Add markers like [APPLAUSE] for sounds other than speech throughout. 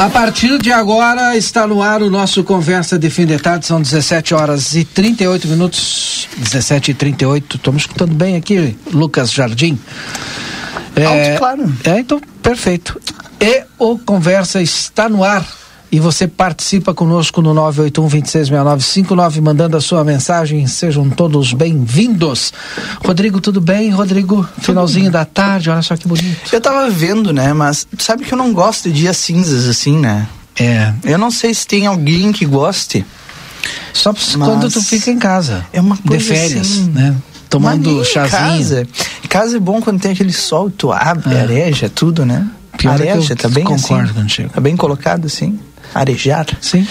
A partir de agora está no ar o nosso Conversa de Fim de Tarde, são 17 horas e 38 minutos. 17 e 38, estamos escutando bem aqui, Lucas Jardim. É, Alto, claro. É, então, perfeito. E o Conversa está no ar e você participa conosco no 981-266959, mandando a sua mensagem. Sejam todos bem-vindos. Rodrigo, tudo bem? Rodrigo, finalzinho da tarde, olha só que bonito. Eu tava vendo, né? Mas sabe que eu não gosto de dias cinzas assim, né? É. Eu não sei se tem alguém que goste. Só quando tu fica em casa. É uma coisa De férias, assim, né? Tomando chazinho. Casa. casa é bom quando tem aquele sol, tu abre, É. areja, tudo, né? Pior é areja, eu tá bem concordo assim? contigo. Tá bem colocado assim? Arejar. Sim.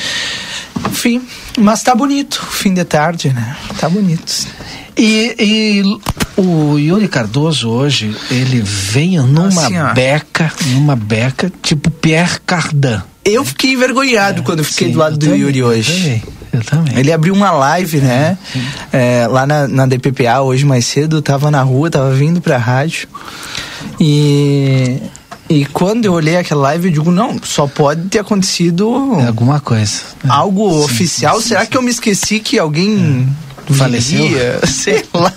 Enfim, mas tá bonito, fim de tarde, né? Tá bonito. E, e o Yuri Cardoso hoje, ele veio numa Assim, beca, numa beca, tipo Pierre Cardin. Eu fiquei envergonhado quando eu fiquei Sim, do lado eu do também, Yuri eu hoje. também, Eu também. Ele abriu uma live, né? É, lá na, na DPPA hoje mais cedo, tava na rua, tava vindo pra rádio. E. E quando eu olhei aquela live, eu digo, não, só pode ter acontecido É alguma coisa. né? algo Sim, oficial. sim, Será sim. que eu me esqueci que alguém Faleceu? viria? [LAUGHS] Sei lá.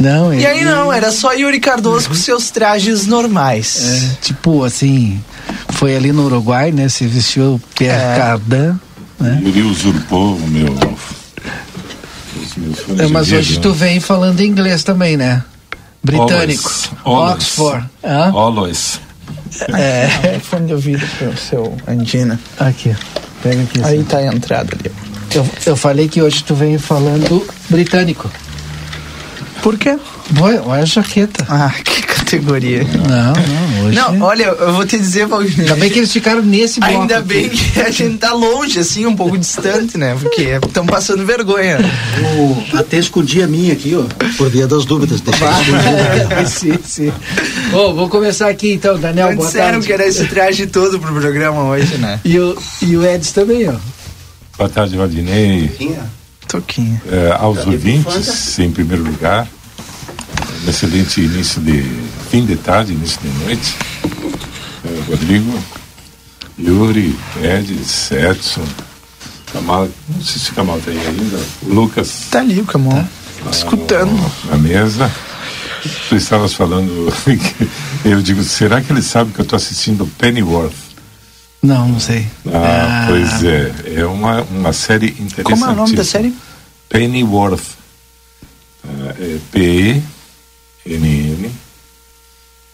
Não, E ele- aí não, era só Yuri Cardoso com seus trajes normais. é, tipo assim, foi ali no Uruguai, né? Se vestiu Pierre É. Cardin, né? Yuri usurpou o meu. Os meus fones É, mas hoje tu vem falando inglês também, né? Britânico. Always. Oxford. Hã? Always. É, fone de ouvido pro seu Andina. Aqui. Pega aqui. Aí assim. tá a entrada ali. Eu, eu falei que hoje tu vem falando britânico. Por quê? Olha, olha a jaqueta. Ah, [LAUGHS] que categoria. Não, não, hoje. Não, olha, eu vou te dizer, Valdir. Ainda bem que eles ficaram nesse bloco. Ainda aqui. bem que a gente tá longe, assim, um pouco distante, né? Porque estão passando vergonha. Eu até escondi a minha aqui, ó, por via das dúvidas. Deixa eu esconder. [LAUGHS] sim, sim. Bom, vou começar aqui então, Daniel. Não boa disseram tarde. que era esse traje todo pro programa hoje, né? E o, e o Edson também, ó. Boa tarde, Valdinei. Toquinha. É, aos ouvintes, em primeiro lugar, um excelente início de fim de tarde, início de noite. É, Rodrigo, Yuri, Edis, Edson, Kamal, não sei se o Kamal tá aí ainda, Lucas Tá ali o Camon. Escutando. na mesa. Tu estavas falando, [LAUGHS] eu digo, será que ele sabe que eu estou assistindo Pennyworth? Não, não sei. Ah, pois é, é uma, uma série interessante. Como é o nome da série? Pennyworth. Ah, é P-N-N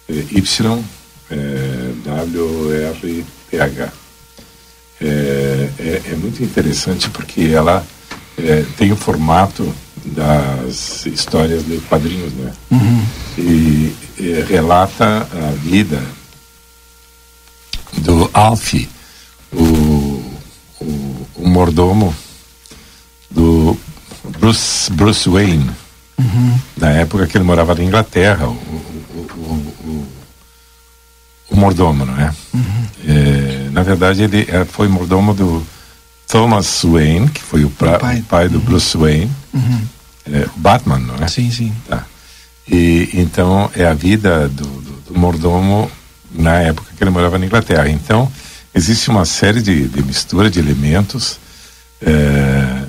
é, Y é, W-R-T-H. É, é, é muito interessante porque ela é, tem o formato das histórias de quadrinhos, né? E, é, relata a vida do Alfie, o, o, o mordomo do Bruce, Bruce Wayne, na época que ele morava na Inglaterra, o, o, o, o, mordomo, não é? É, na verdade, ele é, foi mordomo do Thomas Wayne, que foi o, pra- pai. pai do Bruce Wayne, é, o Batman, não é? Sim, sim. Tá. E então é a vida do, do, do mordomo na época que ele morava na Inglaterra. Então existe uma série de, de mistura de elementos é, é,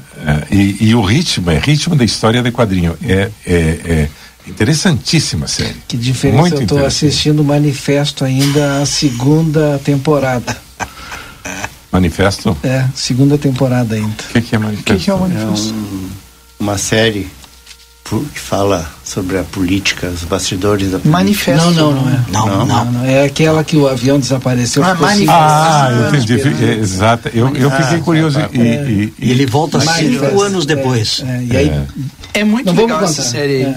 e, e o ritmo é ritmo da história de quadrinho. É, é, é interessantíssima a série. Que diferença Muito eu interessante. assistindo o Manifesto ainda a segunda temporada. Manifesto? É, segunda temporada ainda. O que, que é manifesto? O que, que é o É manifesto? um- uma série que fala sobre a política, os bastidores da política. Manifesto. Não, não, não é. Não, não. Não, não, É aquela que o avião desapareceu. Ah, ficou Manifesto. cinco Ah, anos entendi. esperando. É, Exato. Eu, eu fiquei curioso. tá, tá. E, e- E ele volta Manifesto. cinco anos depois. É, é, e aí, É muito não legal vamos essa série aí. É.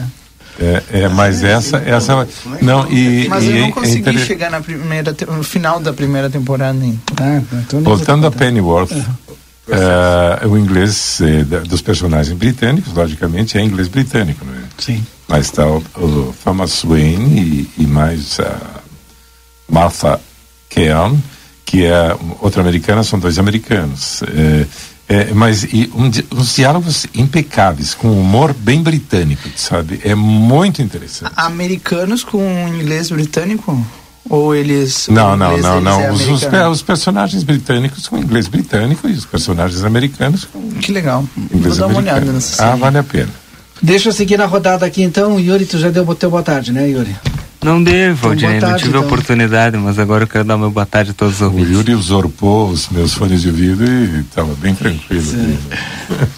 É, é, mas essa, essa não e, Mas e eu é não consegui inter- chegar na primeira, no final da primeira temporada ainda. Ah, não vou Voltando a. Pennyworth, é, o inglês da- dos personagens britânicos, logicamente, é inglês britânico, não é? Sim. Mas está o, o Thomas Wayne e, e mais a Martha Keown, que é outra americana, são dois americanos. É, é, mas e um uns diálogos impecáveis, com humor bem britânico, sabe? É muito interessante. Americanos com inglês britânico? Ou eles. Não, não, inglês não, não. é Os, os, americano? os personagens britânicos com inglês britânico e os personagens americanos com Que legal. Vou inglês dar uma americano. olhada nessa Ah, série. vale a pena. Deixa eu seguir na rodada aqui então. Yuri, tu já deu o teu boa tarde, né, Yuri? Não devo, Então, Aldinei, não tive a então. oportunidade, mas agora eu quero dar meu boa tarde a todos os O ouvintes. Yuri usurpou os meus fones de ouvido e estava bem tranquilo.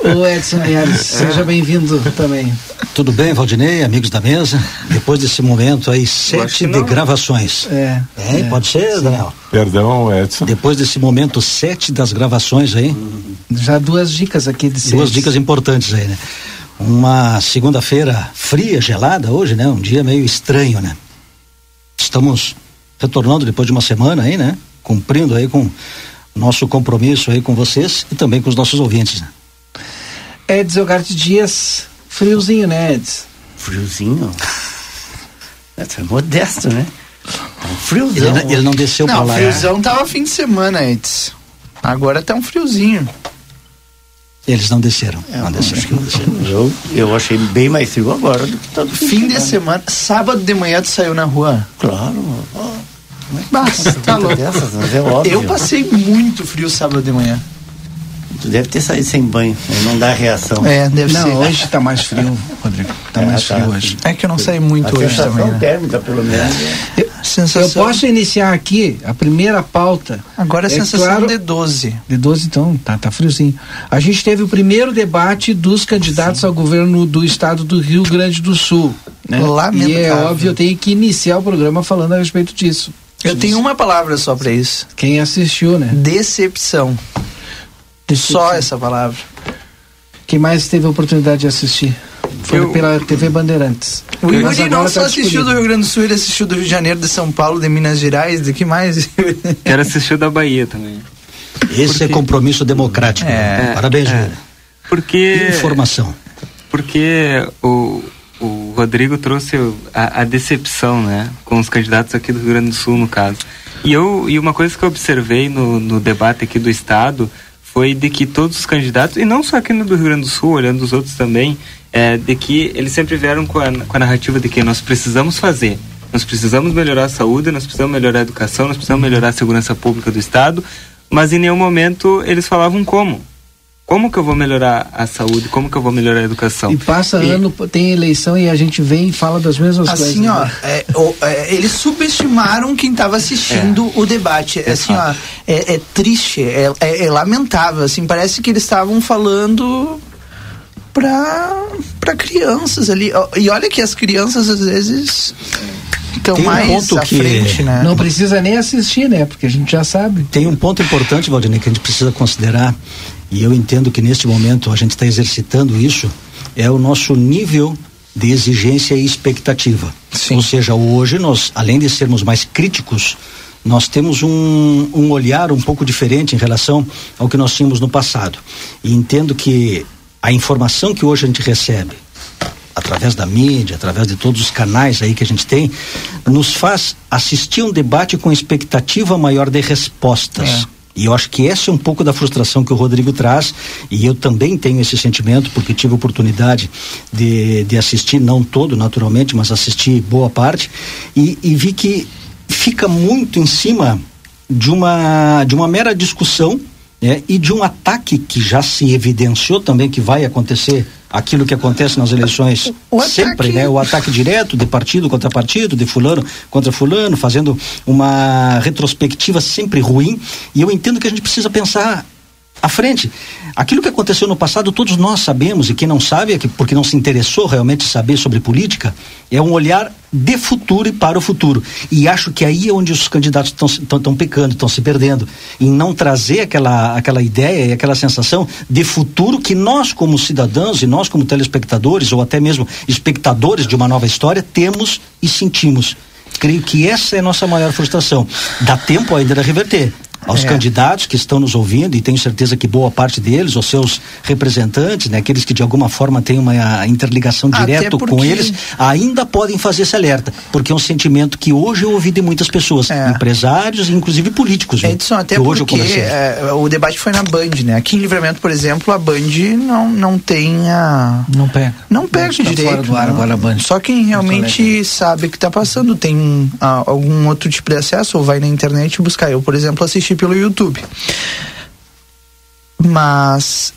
O [LAUGHS] Edson Linhares, seja bem-vindo também. Tudo bem, Valdinei, amigos da mesa? Depois desse momento aí, sete de gravações. É. É, pode ser, Daniel? Perdão, Edson. Depois desse momento, sete das gravações aí, Já duas dicas aqui de duas seis. dicas importantes aí, né? Uma segunda-feira fria, gelada hoje, né? Um dia meio estranho, né? Estamos retornando depois de uma semana aí, né? Cumprindo aí com nosso compromisso aí com vocês e também com os nossos ouvintes, né? Edson Ogarte Dias, friozinho, né, Edson? Friozinho. [LAUGHS] É, tu é modesto, né? É um friozão. Ele, não- ele não desceu pra Não, lá. friozão tava fim de semana antes. Agora tá um friozinho. Eles não desceram. É, não desceram. acho que eu, eu achei bem mais frio agora do que todo Fim de semana. Sábado de manhã tu saiu na rua. Claro. Basta, tá louco. dessas, mas é óbvio. Eu passei muito frio sábado de manhã. Tu deve ter saído sem banho, aí não dá reação. É, deve Não, ser. hoje tá mais frio, Rodrigo. Tá É, mais tá. frio hoje. É que eu não saí muito A hoje também. Né? térmica, pelo menos. Eu Sensação. posso iniciar aqui a primeira pauta. Agora a É sensação claro- de 12. De 12, então, tá, tá friozinho. A gente teve o primeiro debate dos candidatos ao governo do estado do Rio Grande do Sul. Né? Lamentável. E é óbvio, eu tenho que iniciar o programa falando a respeito disso. Eu tenho uma palavra só pra isso. Quem assistiu, né? Decepção. Decepção. Só essa palavra. Quem mais teve a oportunidade de assistir? Foi Eu- pela TV Bandeirantes. O Yuri não agora só tá assistiu do Rio Grande do Sul, ele assistiu do Rio de Janeiro, de São Paulo, de Minas Gerais, de que mais? [LAUGHS] Quero assistir da Bahia também. Esse é compromisso democrático. É. né? Parabéns, É. Júlio. Porque. Informação. Porque o, o Rodrigo trouxe a, a decepção, né? Com os candidatos aqui do Rio Grande do Sul, no caso. E, eu, e uma coisa que eu observei no, no debate aqui do Estado foi de que todos os candidatos, e não só aqui no do Rio Grande do Sul, olhando os outros também, é, de que eles sempre vieram com a, com a narrativa de que nós precisamos fazer. Nós precisamos melhorar a saúde, nós precisamos melhorar a educação, nós precisamos melhorar a segurança pública do Estado, mas em nenhum momento eles falavam como. Como que eu vou melhorar a saúde? Como que eu vou melhorar a educação? E passa E- ano, tem eleição e a gente vem e fala das mesmas coisas. Assim, ó, né? é, o- é, eles subestimaram quem estava assistindo o debate. É, assim, ó, é, é triste, é, é- é lamentável. Assim, parece que eles estavam falando para para crianças ali. E olha que as crianças às vezes estão um mais ponto à que- frente, né? Não precisa nem assistir, né? Porque a gente já sabe. Tem um ponto importante, Valdinei, que a gente precisa considerar, e eu entendo que neste momento a gente está exercitando isso, é o nosso nível de exigência e expectativa. Sim. Ou seja, hoje nós, além de sermos mais críticos, nós temos um, um olhar um pouco diferente em relação ao que nós tínhamos no passado. E entendo que a informação que hoje a gente recebe, através da mídia, através de todos os canais aí que a gente tem, nos faz assistir um debate com expectativa maior de respostas. É. E eu acho que essa é um pouco da frustração que o Rodrigo traz, e eu também tenho esse sentimento, porque tive a oportunidade de, de assistir, não todo naturalmente, mas assisti boa parte, e, e vi que fica muito em cima de uma, de uma mera discussão né, e de um ataque que já se evidenciou também que vai acontecer aquilo que acontece nas eleições O sempre, ataque- né? O ataque direto de partido contra partido, de fulano contra fulano, fazendo uma retrospectiva sempre ruim. E eu entendo que a gente precisa pensar à frente. Aquilo que aconteceu no passado, todos nós sabemos, e quem não sabe, é que, porque não se interessou realmente saber sobre política, é um olhar de futuro e para o futuro. E acho que aí é onde os candidatos estão pecando, estão se perdendo, em não trazer aquela, aquela ideia e aquela sensação de futuro que nós, como cidadãos e nós, como telespectadores, ou até mesmo espectadores de uma nova história, temos e sentimos. Creio que essa é a nossa maior frustração. Dá tempo ainda de reverter aos é. candidatos que estão nos ouvindo e tenho certeza que boa parte deles, os seus representantes, né, aqueles que de alguma forma têm uma interligação direta porque... com eles, ainda podem fazer esse alerta, porque é um sentimento que hoje eu ouvi de muitas pessoas, é. empresários, inclusive políticos. Edson, até porque é, o debate foi na Band, né? Aqui em Livramento, por exemplo, a Band não, não tem a... Não pega. Não pega tá direito. Fora do ar, agora a Band. Só quem realmente sabe o que está passando tem ah, algum outro tipo de acesso ou vai na internet buscar. Eu, por exemplo, assisti pelo YouTube. Mas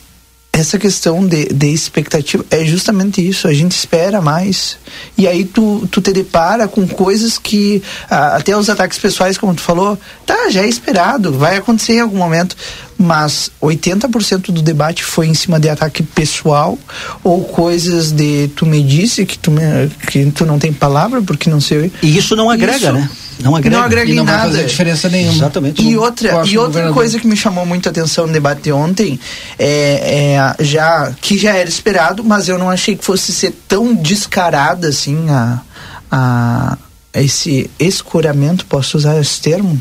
essa questão de, de expectativa é justamente isso, a gente espera mais. E aí tu, tu te depara com coisas que, ah, até os ataques pessoais, como tu falou, tá, já é esperado, vai acontecer em algum momento. Mas 80% do debate foi em cima de ataque pessoal ou coisas de tu me disse que tu, me, que tu não tem palavra porque não sei. E isso não agrega, isso, né? Não agrega, não agrega e não nada. vai fazer diferença nenhuma. Exatamente. E outra, e outra coisa que me chamou muito a atenção no debate de ontem é, é, já que já era esperado, mas eu não achei que fosse ser tão descarada assim a, a esse escuramento, posso usar esse termo,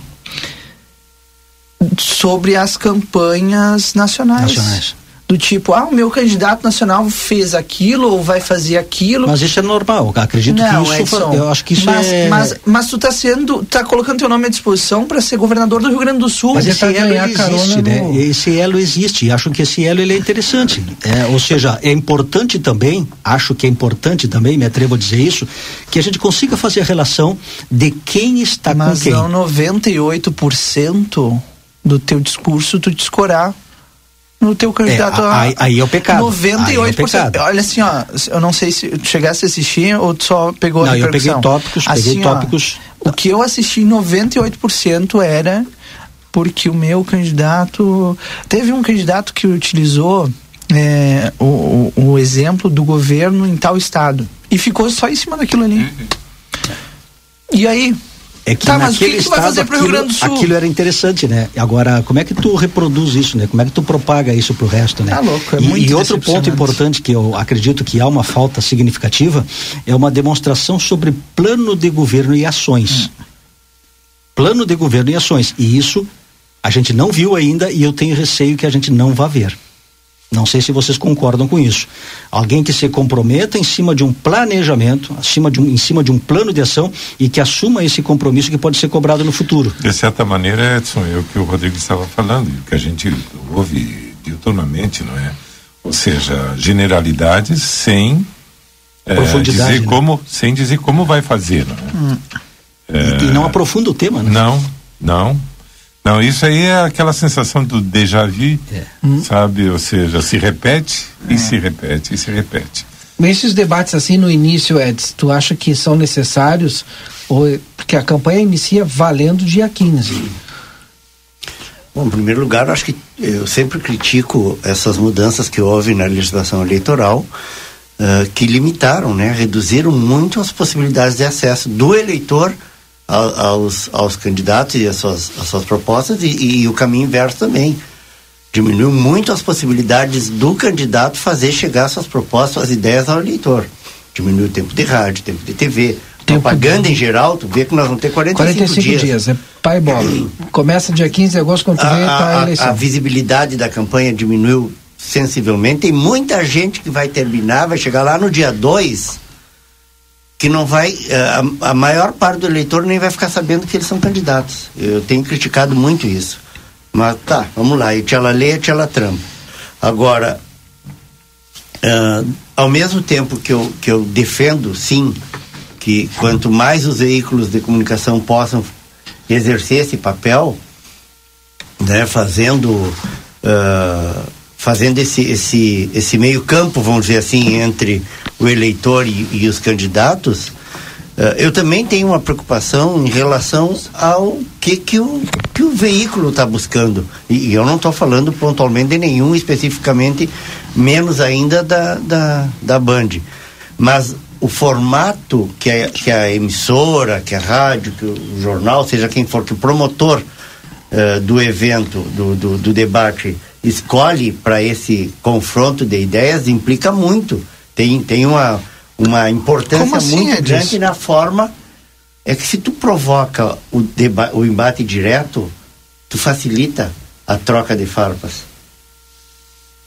sobre as campanhas nacionais. nacionais do tipo, ah, o meu candidato nacional fez aquilo ou vai fazer aquilo. Mas isso é normal, acredito não, que isso, Edson, eu acho que isso mas, é... Mas, mas tu tá sendo, tá colocando teu nome à disposição para ser governador do Rio Grande do Sul. Mas esse elo existe, né? No... Esse elo existe, acho que esse elo ele é interessante. É, ou seja, é importante também, acho que é importante também, me atrevo a dizer isso, que a gente consiga fazer a relação de quem está mas com quem. Mas não 98% do teu discurso tu descorar no teu candidato é, a, aí, aí é o pecado. 98%. Aí é o pecado. Olha assim, ó, eu não sei se chegasse a assistir ou só pegou não, a repercussão. eu peguei tópicos, assim, peguei tópicos. Ó, o que eu assisti 98% era porque o meu candidato teve um candidato que utilizou é, o, o, o, exemplo do governo em tal estado e ficou só em cima daquilo ali. Uhum. E aí, é que tá, naquele que estado aquilo, aquilo, era interessante, né? Agora, como é que tu reproduz isso, né? Como é que tu propaga isso pro resto, né? Tá louco, é e, muito E outro ponto importante que eu acredito que há uma falta significativa é uma demonstração sobre plano de governo e ações. Hum. Plano de governo e ações. E isso a gente não viu ainda e eu tenho receio que a gente não vá ver. Não sei se vocês concordam com isso. Alguém que se comprometa em cima de um planejamento, acima de um, em cima de um plano de ação e que assuma esse compromisso que pode ser cobrado no futuro. De certa maneira, Edson, é o que o Rodrigo estava falando, e o que a gente ouve diuturnamente, não é? Ou seja, generalidades sem é, dizer né? como, sem dizer como vai fazer, não é? Hum. é... E, e não aprofunda o tema, né? Não, não. Não, isso aí é aquela sensação do déjà vu, é. sabe? Ou seja, se repete é. e se repete e se repete. Esses debates assim no início, Eds, tu acha que são necessários? Ou, porque a campanha inicia valendo dia 15. Bom, em primeiro lugar, eu acho que eu sempre critico essas mudanças que houve na legislação eleitoral, uh, que limitaram, né, reduziram muito as possibilidades de acesso do eleitor aos, aos candidatos e às suas, às suas propostas e, e, o caminho inverso também. Diminuiu muito as possibilidades do candidato fazer chegar suas propostas, suas ideias ao eleitor. Diminuiu o tempo de rádio, tempo de TV, tempo propaganda de... em geral, tu vê que nós vamos ter 45, 45 dias. dias, é pai bola. Começa dia 15 de agosto, quando a, vê, tá a, a eleição. A visibilidade da campanha diminuiu sensivelmente. Tem muita gente que vai terminar, vai chegar lá no dia 2 que não vai eh, a, a, maior parte do eleitor nem vai ficar sabendo que eles são candidatos. Eu tenho criticado muito isso. Mas tá, vamos lá, e ela lê, ela trampa. Agora, uh, ao mesmo tempo que eu, que eu defendo, sim, que quanto mais os veículos de comunicação possam exercer esse papel, né, fazendo uh, fazendo esse, esse, esse meio campo, vamos dizer assim, entre o eleitor e, e os candidatos, Uh, eu também tenho uma preocupação em relação ao que, que, o, que o veículo está buscando. E, e, eu não estou falando pontualmente de nenhum, especificamente, menos ainda da, da, da Band. Mas o formato que a, que a emissora, que a rádio, que o jornal, seja quem for, que o promotor uh, do evento, do, do, do debate, escolhe para esse confronto de ideias, implica muito. Tem, tem uma uma importância assim, muito é grande na forma é que se tu provoca o, deba o embate direto, tu facilita a troca de farpas.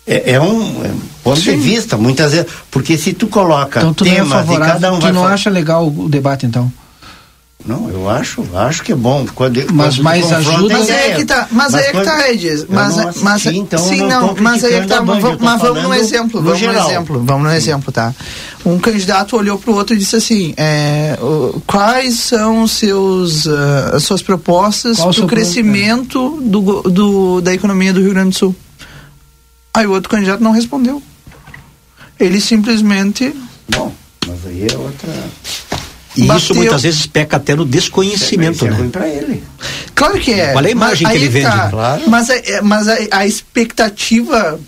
É, é um, é ponto Sim. de vista, muitas vezes, porque se tu coloca então, tu temas não é favorável, e cada um tu não acha legal o debate então? Não, eu acho, acho que é bom. Quando, mas quando mais ajuda. Mas aí é que tá, mas, mas aí é que tá, Edis. Mas, não assisti, mas, então sim, não, não mas aí é que tá. Band, mas, mas vamos no exemplo, vamos no exemplo, vamos no exemplo, tá? Um candidato olhou para o outro e disse assim: é, quais são seus, uh, as suas propostas para o crescimento do, do, da economia do Rio Grande do Sul? Aí o outro candidato não respondeu. Ele simplesmente. Bom, mas aí é outra. E Bateu. isso muitas vezes peca até no desconhecimento, é, né? para ele. Claro que é. Qual é a imagem que ele vende? Tá. Claro. Mas, a, é, mas a, a, expectativa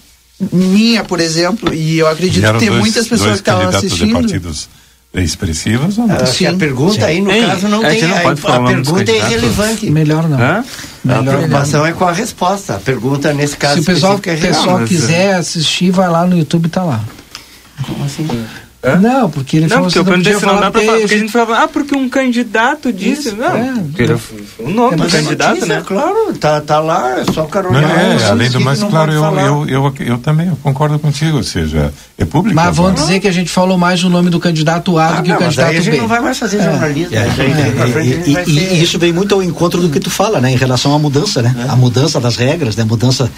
minha, por exemplo, e eu acredito que tem dois, muitas pessoas que estavam assistindo. De partidos expressivos ou não? Ah, Sim. A pergunta Sim. aí, no Ei, caso, não é tem. Não a, a pergunta é irrelevante. Melhor não. Hã? Melhor a preocupação não. é com a resposta. A pergunta, nesse caso, Se o pessoal, é pessoal quiser assistir, vai lá no YouTube, tá lá. Como assim? Hã? Não, porque ele não, falou porque assim, eu perguntei se não dá pra falar, porque a gente falava, ah, porque um candidato disse, Isso, não, é, o nome é, do candidato, notícia, né? Claro, tá, tá lá, é só Carolina. É, além do mais, claro, eu, eu, eu, eu, também eu concordo contigo, ou seja, é público. Mas vamos dizer que a gente falou mais o nome do candidato A ah, do que não, o candidato B. a gente não vai mais fazer é. jornalismo. É. E isso vem muito ao encontro do que tu fala, né, em relação à mudança, né? A mudança das regras, né, a mudança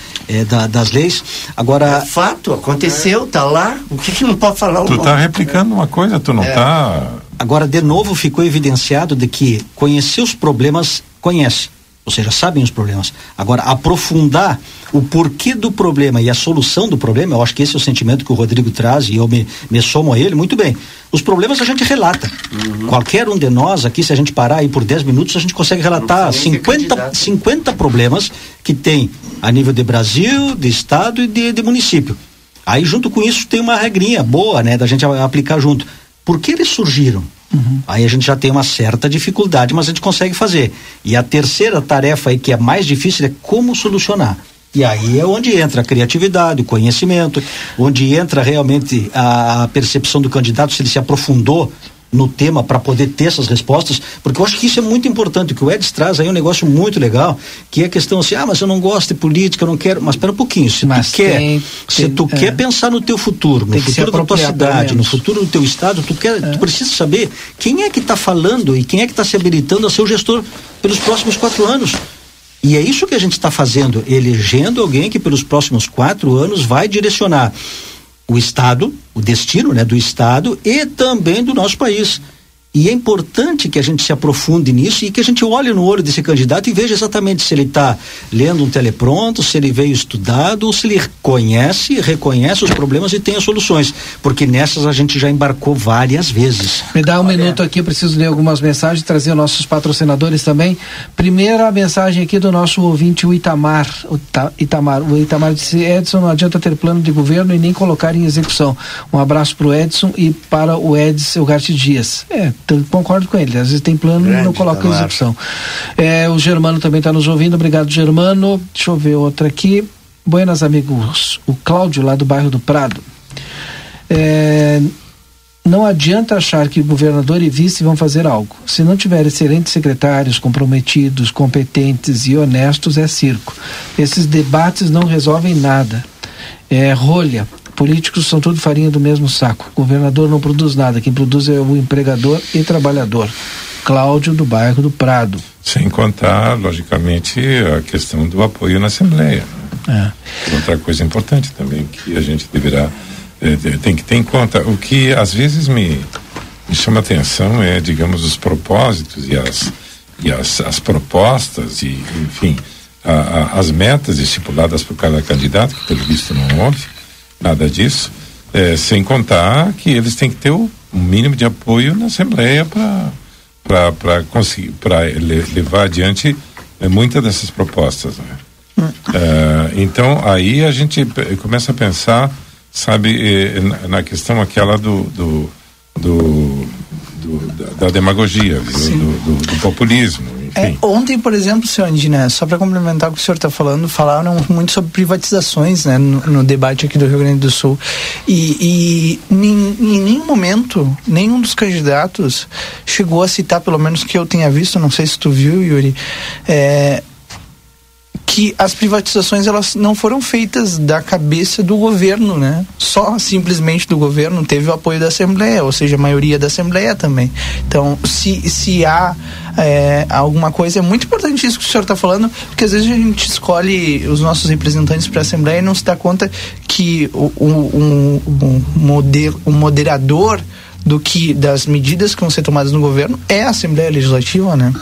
das leis. Agora... fato, aconteceu, tá lá, o que que não pode falar? Tu tá replicando uma coisa tu não está. É. Agora, de novo, ficou evidenciado de que conhecer os problemas, conhece. Ou seja, sabem os problemas. Agora, aprofundar o porquê do problema e a solução do problema, eu acho que esse é o sentimento que o Rodrigo traz e eu me, me somo a ele, muito bem. Os problemas a gente relata. Uhum. Qualquer um de nós aqui, se a gente parar aí por 10 minutos, a gente consegue relatar 50, 50 problemas que tem a nível de Brasil, de Estado e de, de município. Aí, junto com isso, tem uma regrinha boa, né, da gente aplicar junto. Por que eles surgiram? Uhum. Aí a gente já tem uma certa dificuldade, mas a gente consegue fazer. E a terceira tarefa aí, que é mais difícil, é como solucionar. E aí é onde entra a criatividade, o conhecimento, onde entra realmente a percepção do candidato, se ele se aprofundou no tema para poder ter essas respostas, porque eu acho que isso é muito importante. O que o Edson traz aí é um negócio muito legal, que é a questão assim, ah, mas eu não gosto de política, eu não quero. Mas espera um pouquinho, se mas tu quer, tem, se tu é. quer pensar no teu futuro, no futuro da tua cidade, no futuro do teu estado, tu quer, é. tu precisa saber quem é que está falando e quem é que está se habilitando a ser o gestor pelos próximos quatro anos. E é isso que a gente está fazendo, elegendo alguém que pelos próximos quatro anos vai direcionar o Estado, o destino né, do Estado e também do nosso país. E é importante que a gente se aprofunde nisso e que a gente olhe no olho desse candidato e veja exatamente se ele está lendo um telepronto, se ele veio estudado, ou se ele conhece, reconhece os problemas e tem as soluções. Porque nessas a gente já embarcou várias vezes. Me dá um minuto aqui, preciso ler algumas mensagens, trazer nossos patrocinadores também. Primeira mensagem aqui do nosso ouvinte, o Itamar. O Itamar, o Itamar disse: Edson, não adianta ter plano de governo e nem colocar em execução. Um abraço para o Edson e para o Edson Ugarte Dias. É, então, concordo com ele. Às vezes tem plano e não coloca em execução. É, o Germano também está nos ouvindo. Obrigado, Germano. Deixa eu ver outra aqui. Buenas, amigos. O Cláudio, lá do bairro do Prado. É, não adianta achar que governador e vice vão fazer algo. Se não tiver excelentes secretários, comprometidos, competentes e honestos, é circo. Esses debates não resolvem nada. É rolha políticos são tudo farinha do mesmo saco. O governador não produz nada, quem produz é o empregador e trabalhador. Cláudio, do bairro do Prado. Sem contar, logicamente, a questão do apoio na Assembleia. Né? É. Outra coisa importante também que a gente deverá, é, tem que ter em conta. O que às vezes me, me chama atenção é, digamos, os propósitos e as, e as, as propostas e, enfim, a, a, as metas estipuladas por cada candidato, que pelo visto não houve nada disso, é, sem contar que eles têm que ter o um mínimo de apoio na Assembleia para para conseguir para levar adiante é, muitas dessas propostas. Né? Uh, então aí a gente começa a pensar, sabe, na, questão aquela do, do, do, do da, da, demagogia, do, do, populismo. É, ontem, por exemplo, senhor Andina, só para complementar o que o senhor está falando, falaram muito sobre privatizações né, no, no, debate aqui do Rio Grande do Sul. E, e em, em, nenhum momento, nenhum dos candidatos chegou a citar, pelo menos que eu tenha visto, não sei se tu viu, Yuri, é, que as privatizações elas não foram feitas da cabeça do governo, né? Só simplesmente do governo teve o apoio da Assembleia, ou seja, a maioria da Assembleia também. Então, se, se há é, alguma coisa, é muito importante isso que o senhor está falando, porque às vezes a gente escolhe os nossos representantes para a Assembleia e não se dá conta que o, um, um, um moderador do que das medidas que vão ser tomadas no governo é a Assembleia Legislativa, né?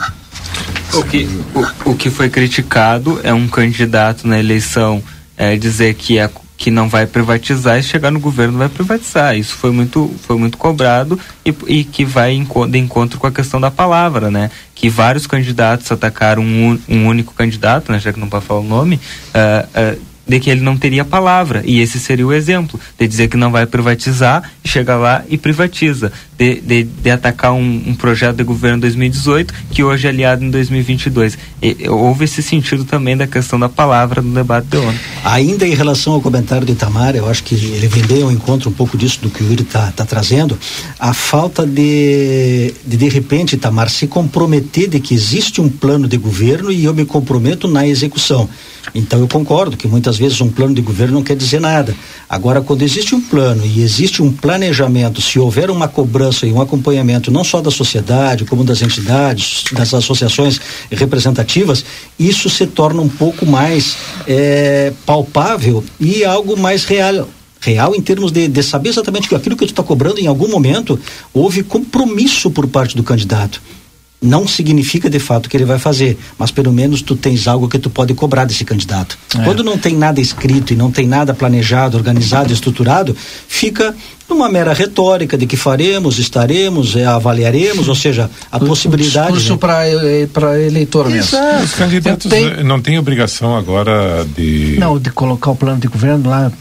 O que, o, o que foi criticado é um candidato na eleição é, dizer que, é, que não vai privatizar e chegar no governo vai privatizar. Isso foi muito, foi muito cobrado e, e que vai de encontro com a questão da palavra, né? Que vários candidatos atacaram um, um único candidato, né? já que não pode falar o nome, uh, uh, de que ele não teria palavra. E esse seria o exemplo, de dizer que não vai privatizar, chega lá e privatiza. De, de, de atacar um, um, projeto de governo em 2018, que hoje é aliado em 2022. E, houve esse sentido também da questão da palavra no debate de ontem. Ainda em relação ao comentário de Itamar, eu acho que ele bem ao encontro um pouco disso do que o Yuri está tá trazendo, a falta de, de, de repente, Itamar, se comprometer de que existe um plano de governo e eu me comprometo na execução. Então eu concordo que muitas vezes um plano de governo não quer dizer nada. Agora, quando existe um plano e existe um planejamento, se houver uma cobrança e um acompanhamento não só da sociedade, como das entidades, das associações representativas, isso se torna um pouco mais é, palpável e algo mais real real em termos de, de saber exatamente que aquilo que tu está cobrando em algum momento houve compromisso por parte do candidato não significa de fato que ele vai fazer, mas pelo menos tu tens algo que tu pode cobrar desse candidato. É. Quando não tem nada escrito e não tem nada planejado, organizado, estruturado, fica numa mera retórica de que faremos, estaremos, é, avaliaremos, ou seja, a o, possibilidade. Discurso né? para eh, para eleitor mesmo. Os candidatos tenho... não têm obrigação agora de. Não, de colocar o plano de governo lá,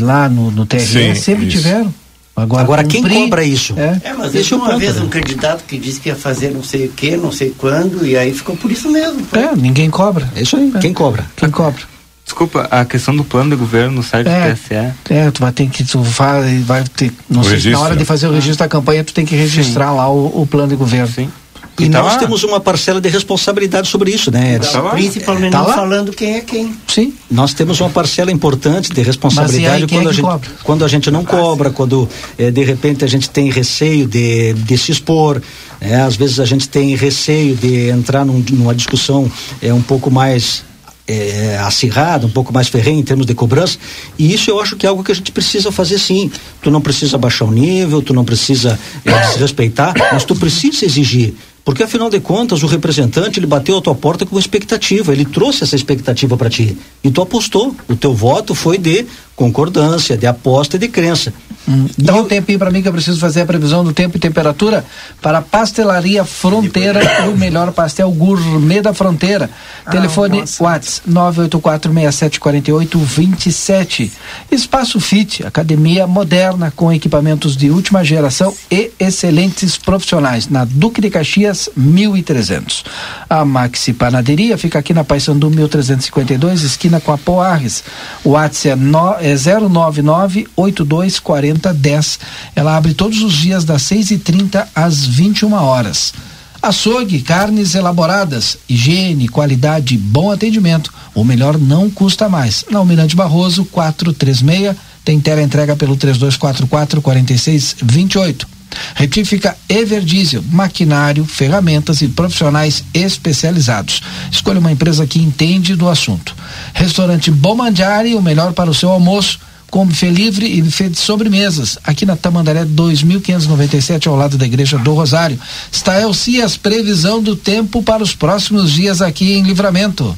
lá no, no TRE, Sim, sempre isso. tiveram. Agora, Agora quem cobra isso? É, é mas é uma vez um candidato que disse que ia fazer não sei o que, não sei quando, e aí ficou por isso mesmo. Foi. É, ninguém cobra. É isso aí. É. Quem cobra? Quem cobra? Desculpa, a questão do plano de governo no site é, do TSE. É, tu vai ter que, tu vai, vai ter, não o sei, registro. na hora de fazer o registro da campanha, tu tem que registrar Sim. lá o, o plano de governo. Sim. E tá nós lá. temos uma parcela de responsabilidade sobre isso, né? Tá Principalmente tá não falando quem é quem. Sim. Nós temos uma parcela importante de responsabilidade aí, quando, é a gente, quando a gente não cobra, quando eh, de repente a gente tem receio de, de se expor, é, às vezes a gente tem receio de entrar num, numa discussão é, um pouco mais é, acirrada, um pouco mais ferrenha em termos de cobrança, e isso eu acho que é algo que a gente precisa fazer sim. Tu não precisa baixar o nível, tu não precisa é, desrespeitar, mas tu precisa exigir. Porque afinal de contas, o representante ele bateu a tua porta com expectativa, ele trouxe essa expectativa para ti e tu apostou. O teu voto foi de concordância, de aposta e de crença. Hum. Dá um tempinho para mim que eu preciso fazer a previsão do tempo e temperatura para a Pastelaria Fronteira, o melhor pastel gourmet da fronteira. Ah, Telefone WhatsApp 984674827. Espaço Fit, academia moderna com equipamentos de última geração e excelentes profissionais na Duque de Caxias 1300. A Maxi Panaderia fica aqui na Paissandu 1352, esquina com a Poarres. O WhatsApp é no é 099 8240 10. Ela abre todos os dias das 6h30 às 21 horas. Açougue, carnes elaboradas, higiene, qualidade, bom atendimento. O melhor não custa mais. Na Almirante Barroso, 436, tem tela entrega pelo 3244 4628. Retífica Everdiesel, maquinário, ferramentas e profissionais especializados. Escolha uma empresa que entende do assunto. Restaurante Bomandiari, o melhor para o seu almoço com buffet livre e buffet de sobremesas, aqui na Tamandaré 2597, ao lado da Igreja do Rosário. Está Elcias, previsão do tempo para os próximos dias aqui em Livramento.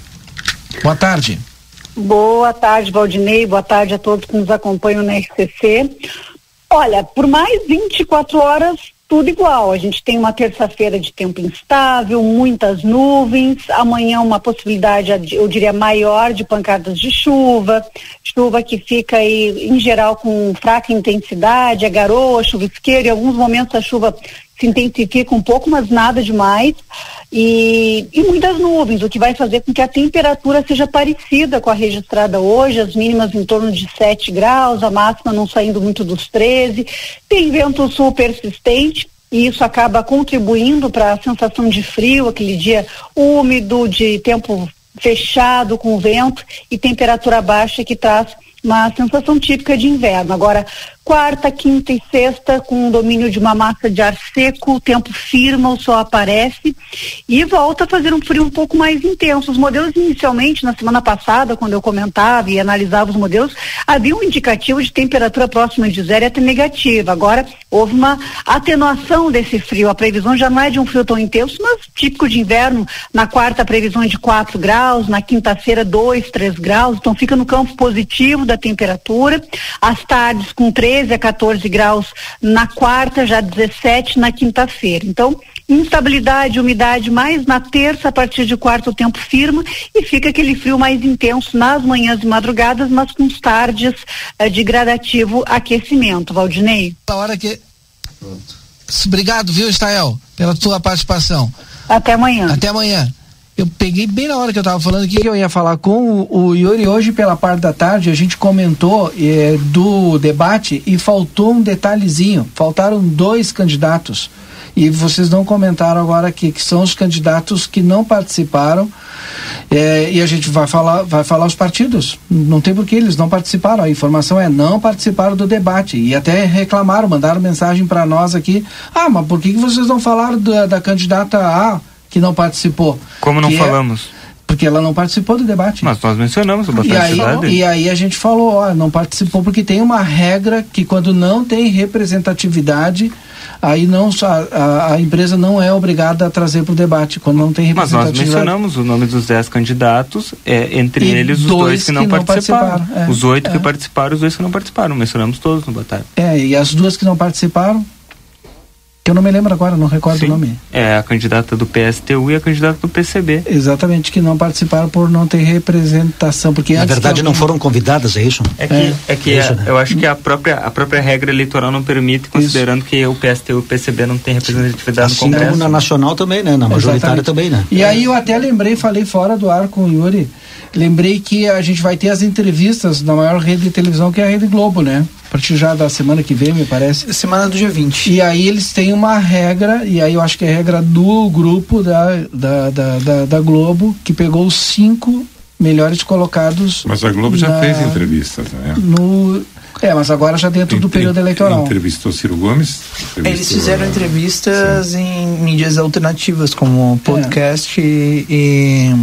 Boa tarde. Boa tarde, Valdinei. Boa tarde a todos que nos acompanham na RCC. Olha, por mais 24 horas, tudo igual. A gente tem uma terça-feira de tempo instável, muitas nuvens. Amanhã, uma possibilidade, eu diria, maior de pancadas de chuva. Chuva que fica aí, em geral, com fraca intensidade, a garoa, chuvisqueiro. Em alguns momentos a chuva se intensifica um pouco, mas nada demais. E, e muitas nuvens, o que vai fazer com que a temperatura seja parecida com a registrada hoje, as mínimas em torno de 7 graus, a máxima não saindo muito dos 13. Tem vento sul persistente, e isso acaba contribuindo para a sensação de frio, aquele dia úmido, de tempo fechado com vento e temperatura baixa que traz uma sensação típica de inverno. Agora, quarta, quinta e sexta, com o domínio de uma massa de ar seco, o tempo firma, o sol aparece e volta a fazer um frio um pouco mais intenso. Os modelos inicialmente, na semana passada, quando eu comentava e analisava os modelos, havia um indicativo de temperatura próxima de zero e até negativa. Agora, houve uma atenuação desse frio. A previsão já não é de um frio tão intenso, mas típico de inverno. Na quarta, a previsão é de 4 graus, na quinta-feira, 2, 3 graus. Então, fica no campo positivo da temperatura. As tardes com 3 13 a 14 graus na quarta, já 17 na quinta-feira. Então, instabilidade, umidade mais na terça, a partir de quarto o tempo firma e fica aquele frio mais intenso nas manhãs e madrugadas, mas com tardes uh, de gradativo aquecimento. Valdinei? A hora que. Pronto. Obrigado, viu, Estael, pela tua participação. Até amanhã. Até amanhã. Eu peguei bem na hora que eu estava falando que eu ia falar com o, Yuri hoje pela parte da tarde. A gente comentou eh, do debate e faltou um detalhezinho. Faltaram dois candidatos. E vocês não comentaram agora aqui que são os candidatos que não participaram. Eh, e a gente vai falar vai falar os partidos. Não tem por que eles não participaram. A informação é não participaram do debate. E até reclamaram mandaram mensagem para nós aqui. Ah mas por que, que vocês não falaram da, da candidata A que não participou. Como não é falamos? É, porque ela não participou do debate. Mas nós mencionamos o e aí, e aí a gente falou, ó, não participou porque tem uma regra que quando não tem representatividade, aí não a, a empresa não é obrigada a trazer para o debate quando não tem representatividade. Mas nós mencionamos o nome dos dez candidatos, é, entre e eles os dois, dois que, não, que não participaram. participaram. É, os oito é. que participaram, os dois que não participaram. Mencionamos todos no batalha. É, e as duas que não participaram, que eu não me lembro agora, não recordo Sim. o nome. É a candidata do PSTU e a candidata do PCB. Exatamente, que não participaram por não ter representação, porque na verdade não foram convidadas, é isso? É que, é, é que é isso, né? eu acho que a própria a própria regra eleitoral não permite, considerando isso. que o PSTU e o PCB não têm representatividade assim no Congresso. Como na nacional também, né? Na majoritária Exatamente. também, né? E aí eu até lembrei, falei fora do ar com o Yuri, lembrei que a gente vai ter as entrevistas na maior rede de televisão que é a Rede Globo, né? A partir já da semana que vem, me parece. Semana do dia 20. E aí eles têm uma regra, e aí eu acho que é a regra do grupo da, da, da, da, da Globo, que pegou os cinco melhores colocados. Mas a Globo já fez entrevistas, né? No, é, mas agora já dentro do período eleitoral. Entrevistou Ciro Gomes? Entrevistou Eles fizeram entrevistas sim. em mídias alternativas, como podcast é. e, e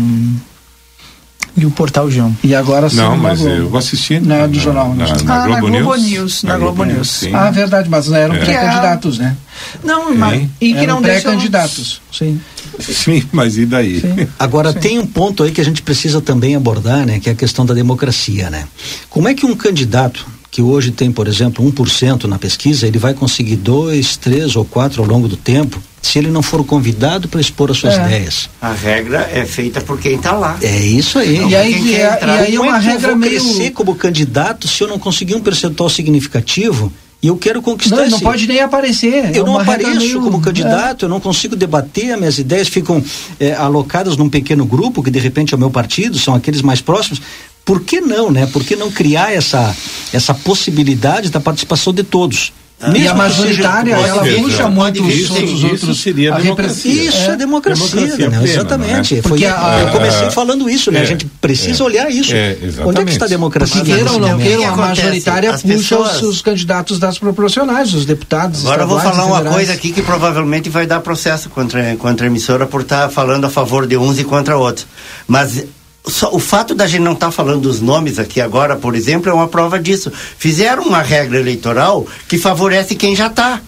e o Portal João. E agora sim. Não, mas Globo. eu assisti na, na, do jornal. Na, na, na, ah, Globo, na Globo News. News. Na, Globo, Globo News. News ah, verdade, mas eram é. pré-candidatos, né? Não, mas. E que eram não pré-candidatos, sim. Sim, mas e daí? Sim. Agora, sim. tem um ponto aí que a gente precisa também abordar, né? Que é a questão da democracia, né? Como é que um candidato que hoje tem, por exemplo, 1% na pesquisa, ele vai conseguir dois, três ou quatro ao longo do tempo, se ele não for convidado para expor as suas é. ideias. A regra é feita por quem está lá. É isso aí. Então, e aí, e, e aí uma é regra eu vou meio... crescer como candidato se eu não conseguir um percentual significativo e eu quero conquistar não, não pode nem aparecer. Eu é não apareço meio... como candidato, é. eu não consigo debater, as minhas ideias ficam é, alocadas num pequeno grupo, que de repente é o meu partido, são aqueles mais próximos, por que não, né? Por que não criar essa, essa possibilidade da participação de todos? Ah, e a majoritária, ela puxa muito os, os outros. seria a democracia. Isso é, é democracia, democracia plena, exatamente. Né? Foi, a, eu comecei falando isso, né? É, a gente precisa é, olhar isso. É, Onde é que está a democracia? Porque queiram ou não queiram, a majoritária puxa pessoas... os, os, candidatos das proporcionais, os deputados. Agora eu vou falar uma coisa aqui que provavelmente vai dar processo contra, contra a emissora por estar falando a favor de uns e contra outros. Mas só, o fato da gente não estar tá falando dos nomes aqui agora, por exemplo, é uma prova disso. Fizeram uma regra eleitoral que favorece quem já está.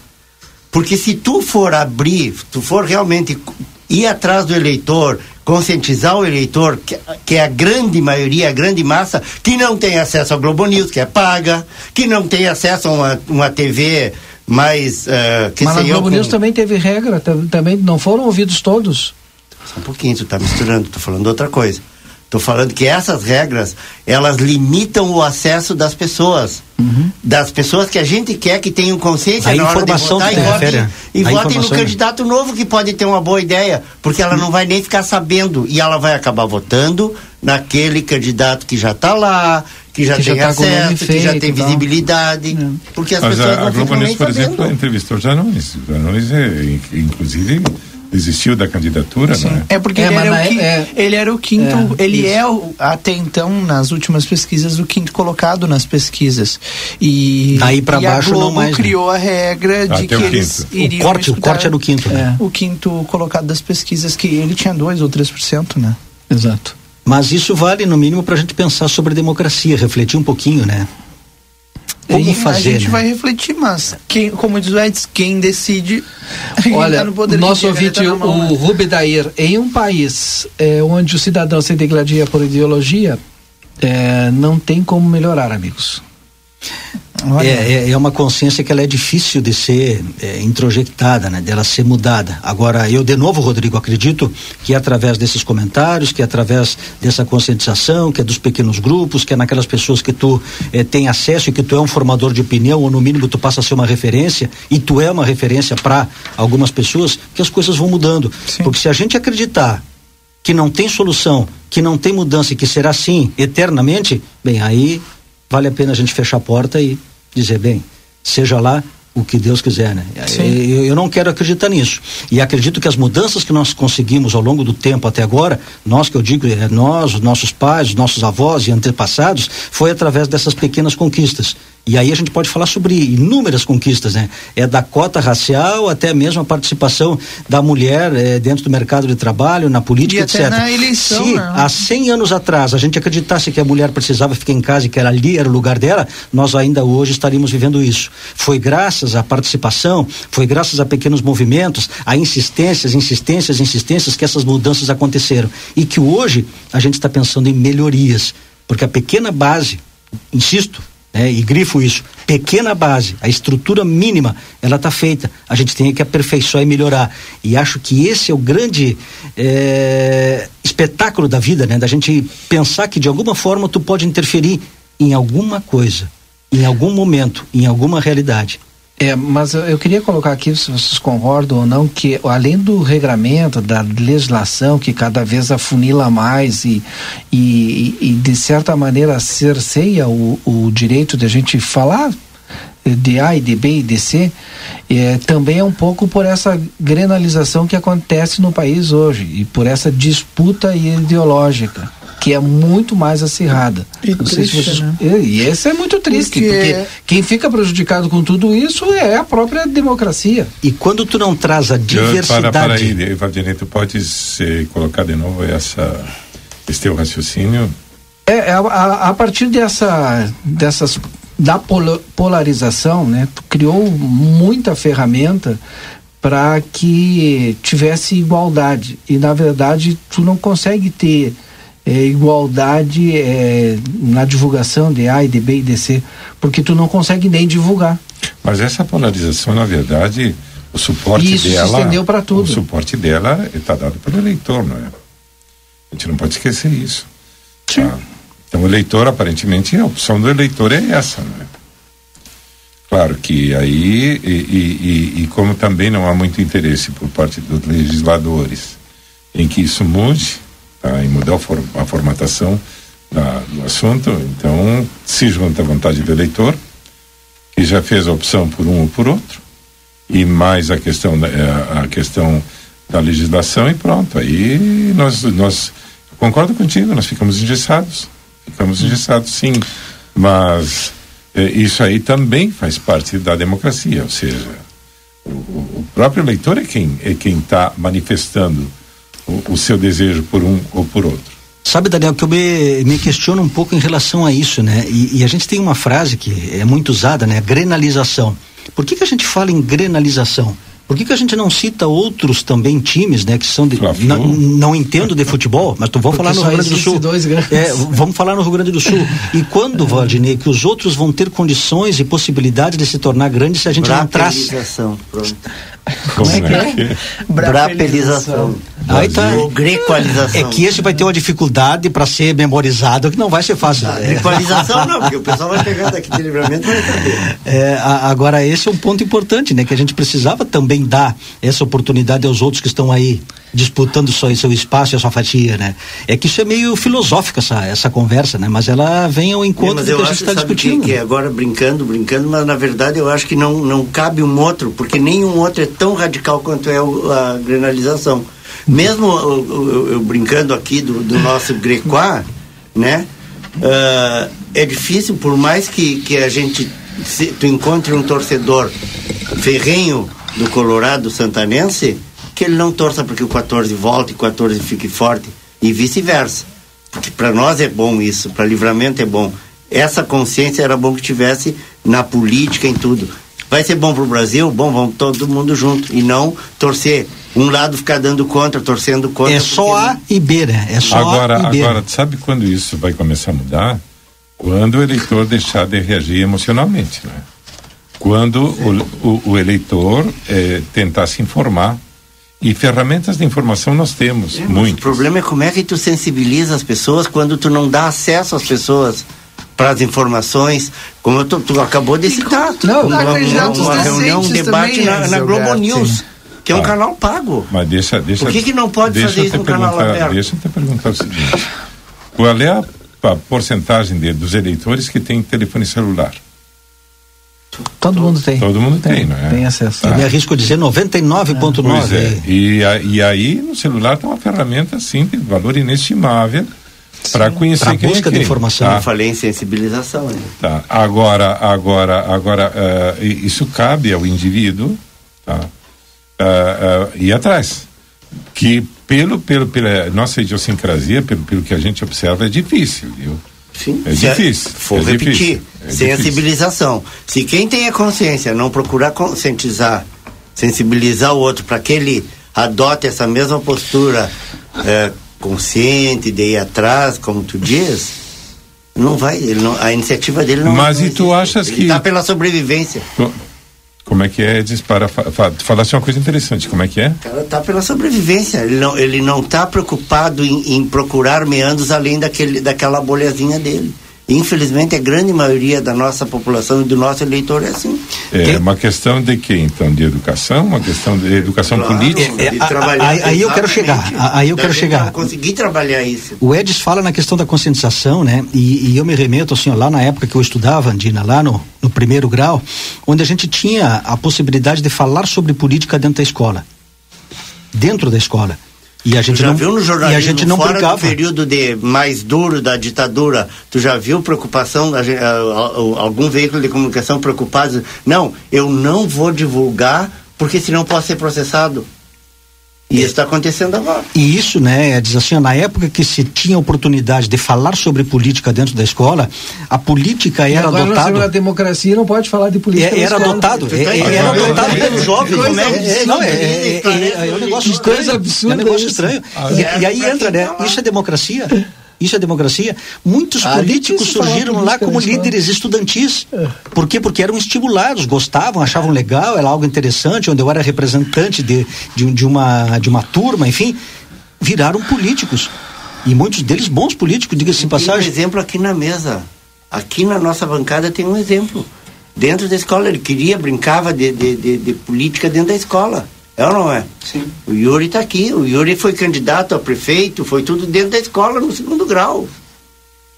Porque se tu for abrir, tu for realmente ir atrás do eleitor, conscientizar o eleitor, que, que é a grande maioria, a grande massa, que não tem acesso ao Globo News, que é paga, que não tem acesso a uma, uma TV mais. Uh, que Mas a Globo com- News também teve regra, tam- também não foram ouvidos todos. Só um pouquinho, tu tá misturando, tô falando outra coisa. Tô falando que essas regras, elas limitam o acesso das pessoas. Das pessoas que a gente quer que tenham consciência A na hora de informação votar e votem, e a votem no candidato novo que pode ter uma boa ideia, porque ela não vai nem ficar sabendo. E ela vai acabar votando naquele candidato que já está lá, que já Que já tem tá o nome acesso, que já feito tem visibilidade, porque as Mas pessoas a, a não Globo ficam News, por exemplo, entrevistou Janones. Janones, é, in- inclusive, desistiu da candidatura, não é? É porque É, ele, era o quinto, é- ele era o quinto, É, ele isso. é o, até então nas últimas pesquisas o quinto colocado nas pesquisas e Daí pra e baixo a não Globo mais, né? criou a regra de Até que o eles quinto. O iriam corte, o corte é do quinto, né? o quinto colocado das pesquisas que ele tinha 2 ou 3%, né? Exato. Mas isso vale, no mínimo, para a gente pensar sobre democracia, refletir um pouquinho, né? Como fazer, a gente né? vai refletir, mas quem, como diz o Edson, quem decide [LAUGHS] quem Olha, tá no poder o nosso quem ouvinte, tá mão, o né? Rubi Dair, em um país eh, onde o cidadão se degladia por ideologia, eh, não tem como melhorar, amigos. É, é, é uma consciência que ela é difícil de ser é, introjectada, né? Dela ser mudada. Agora, eu de novo, Rodrigo, acredito que é através desses comentários, que é através dessa conscientização, que é dos pequenos grupos, que é naquelas pessoas que tu é, tem acesso e que tu é um formador de opinião, ou no mínimo tu passa a ser uma referência, e tu é uma referência para algumas pessoas, que as coisas vão mudando. Sim. Porque se a gente acreditar que não tem solução, que não tem mudança e que será assim eternamente, bem, aí vale a pena a gente fechar a porta e dizer, bem, seja lá o que Deus quiser, né? Eu, eu não quero acreditar nisso. E acredito que as mudanças que nós conseguimos ao longo do tempo até agora, nós que eu digo, é nós, os nossos pais, os nossos avós e antepassados, foi através dessas pequenas conquistas. E aí a gente pode falar sobre inúmeras conquistas, né? É da cota racial até mesmo a participação da mulher eh, dentro do mercado de trabalho, na política, E até etc. na eleição, Se né? há 100 anos atrás a gente acreditasse que a mulher precisava ficar em casa e que era ali era o lugar dela, nós ainda hoje estaríamos vivendo isso. Foi graças à participação, foi graças a pequenos movimentos, a insistências, insistências, insistências que essas mudanças aconteceram. E que hoje a gente está pensando em melhorias. Porque a pequena base, insisto, né, e grifo isso, pequena base, a estrutura mínima, ela está feita. A gente tem que aperfeiçoar e melhorar. E acho que esse é o grande eh, espetáculo da vida, né? Da gente pensar que de alguma forma tu pode interferir em alguma coisa, em algum momento, em alguma realidade. É, mas eu- queria colocar aqui, se vocês concordam ou não, que além do regramento, da legislação, que cada vez afunila mais e, e, e de certa maneira cerceia o, o direito de a gente falar de A e de B e de C, é, também é um pouco por essa grenalização que acontece no país hoje e por essa disputa ideológica que é muito mais acirrada. E Não sei se triste, vocês- né? e, esse é muito triste, Porque- porque quem fica prejudicado com tudo isso é a própria democracia. E quando tu não traz a Eu- diversidade. Para, para aí, Valdinei, tu podes eh, colocar de novo essa, esse teu raciocínio? É, é a, a- a partir dessa, dessas da polarização, né, tu criou muita ferramenta para que tivesse igualdade e na verdade tu não consegue ter é, igualdade é, na divulgação de A e de B e de C porque tu não consegue nem divulgar. Mas essa polarização, na verdade, o suporte Isso se dela. estendeu pra tudo. O suporte dela está dado pelo eleitor, não é? A gente não pode esquecer isso. tá? Então, o eleitor, aparentemente, a opção do eleitor é essa, não é? Claro que aí, e, e- e- e como também não há muito interesse por parte dos legisladores em que isso mude, em mudar a, for- a formatação da- do assunto, então se junta a vontade do eleitor, que já fez a opção por um ou por outro, e mais a questão da, eh, a questão da legislação e pronto. Aí nós, nós concordo contigo, nós ficamos engessados. Ficamos engessados, sim. Mas eh, isso aí também faz parte da democracia, ou seja, o- o próprio eleitor é quem é quem está manifestando o, o seu desejo por um ou por outro. Sabe, Daniel, que eu me, me questiono um pouco em relação a isso, né? E, e a gente tem uma frase que é muito usada, né? Grenalização. Por que, que a gente fala em grenalização? Por que, que a gente não cita outros também times, né, que são de. Não, não entendo de futebol, mas tu vamos Porque falar no Rio Grande do Sul. dois grandes. É, vamos falar no Rio Grande do Sul. E quando, Valdinei, que os outros vão ter condições e possibilidade de se tornar grandes se a gente não traz. Como é que é? Brapelização. Aí tá. Grecoalização. É que esse vai ter uma dificuldade para ser memorizado, que não vai ser fácil. Ah, Grecoalização não, porque o pessoal vai pegar daqui de livramento e vai saber. É, agora, esse é um ponto importante, né? Que a gente precisava também dar essa oportunidade aos outros que estão aí disputando seu, seu espaço e a sua fatia, né? É que isso é meio filosófico, essa, essa conversa, né? Mas ela vem ao É, encontro mas do que a gente está discutindo. Que, que agora brincando, brincando, mas na verdade eu acho que não, não cabe um outro, porque nenhum outro é tão radical quanto é o- a granalização. Mesmo eu, eu- eu brincando aqui do, do nosso grecoá, né? ah, é difícil, por mais que, que a gente se, tu encontre um torcedor ferrenho do Colorado Santanense, que ele não torça porque o 14 volte, o 14 fique forte, e vice-versa. Porque para nós é bom isso, para livramento é bom. Essa consciência era bom que tivesse na política, em tudo. Vai ser bom para o Brasil? Bom, vamos todo mundo junto. E não torcer. Um lado ficar dando contra, torcendo contra. É só porque A e B, né? É só Agora, A e B. agora, sabe quando isso vai começar a mudar? Quando o eleitor deixar de reagir emocionalmente, né? Quando o, o, o eleitor eh, tentar se informar. E ferramentas de informação nós temos, É, mas muitas. O problema é como é que tu sensibiliza as pessoas quando tu não dá acesso às pessoas para as informações, como tu, tu acabou de citar. Não, uma, uma, uma reunião, um debate também, na, na Globo Gilberto. News, que é um Tá. canal pago. Mas deixa, deixa. Por que que não pode fazer isso no canal aberto? Deixa eu te perguntar o seguinte: qual é a, a porcentagem de, dos eleitores que tem telefone celular? Todo mundo tem. Todo mundo tem, não é? Tem acesso. Tá. Eu me arrisco a dizer 99,9. Pois é. E, a- e aí no celular tem uma ferramenta de valor inestimável para conhecer Pra quem busca é de informação. Eu Tá? falei em sensibilização. Né? Tá. Agora, agora, agora, i- isso cabe ao indivíduo, tá? Ah, ah, ir atrás. Que pelo, pelo, pela nossa idiosincrasia, pelo, pelo que a gente observa, é difícil, viu? Sim, É difícil, For é repetir, difícil, é sensibilização. Se quem tem a consciência não procurar conscientizar, sensibilizar o outro para que ele adote essa mesma postura é, consciente de ir atrás, como tu diz, não vai, ele não- a iniciativa dele não Mas não e tu achas ele que- tá pela sobrevivência. Co- Como é que é, dispara, fa, fa, tu falaste uma coisa interessante, como é que é? O cara tá pela sobrevivência. Ele não, ele não tá preocupado em, em procurar meandros além daquele, daquela bolhazinha dele. Infelizmente, a grande maioria da nossa população e do nosso eleitor é assim. É Tem- uma questão de quê, então? De educação? Uma questão de educação Claro, política? É, a- trabalhar, aí- aí eu quero chegar, a- aí eu quero chegar. não Conseguir trabalhar isso. O Edis fala na questão da conscientização, né? E, e eu me remeto, assim, ó, lá na época que eu estudava, Andina, lá no, no primeiro grau, onde a gente tinha a possibilidade de falar sobre política dentro da escola. Dentro da escola. E a Tu gente já não, viu no e jornalismo, a gente não fora brincava. do período de mais duro da ditadura, tu já viu preocupação, a gen- a- a- algum veículo de comunicação preocupado? Não, eu não vou divulgar porque senão posso ser processado. E isso está acontecendo agora. E isso, né, diz assim, na época que se tinha oportunidade de falar sobre política dentro da escola, a política E era agora adotada. a democracia não pode falar de política. É, era adotado, é, é, era adotado que pelos jovens. coisa Como é, é, não, é, é, é, é um negócio estranho. é um negócio estranho. Ah, E, é, e aí entra, né? Isso é democracia. Isso é democracia. Muitos Ah, é políticos surgiram lá política como na escola. líderes estudantis. Por quê? Porque eram estimulados, gostavam, achavam legal, era algo interessante, onde eu era representante de, de, de uma, de uma turma, enfim, viraram políticos. E muitos deles bons políticos, diga-se de Tem um passagem. exemplo aqui na mesa. Aqui na nossa bancada tem um exemplo. Dentro da escola, ele queria, brincava de, de, de, de política dentro da escola. É ou não é? Sim. O Yuri está aqui. O Yuri foi candidato a prefeito, foi tudo dentro da escola, no segundo grau.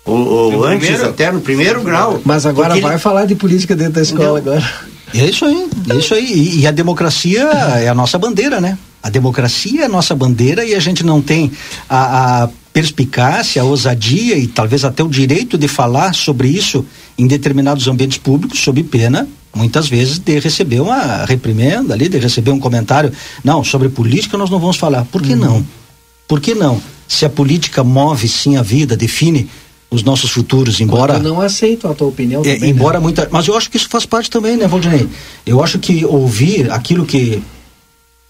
Ou, ou antes, primeiro? até no primeiro grau. Mas agora Porque ele- vai falar de política dentro da escola Não. agora. É isso aí, é isso aí. E, e a democracia é a nossa bandeira, né? A democracia é a nossa bandeira e a gente não tem a, a perspicácia, a ousadia e talvez até o direito de falar sobre isso em determinados ambientes públicos, sob pena, muitas vezes, de receber uma reprimenda ali, de receber um comentário. Não, sobre política nós não vamos falar. Por que não? Por que não? Se a política move sim a vida, define os nossos futuros, embora. Eu não aceito a tua opinião É, também, embora né? muita. Mas eu acho que isso faz parte também, né, Valdinei? Eu acho que ouvir aquilo que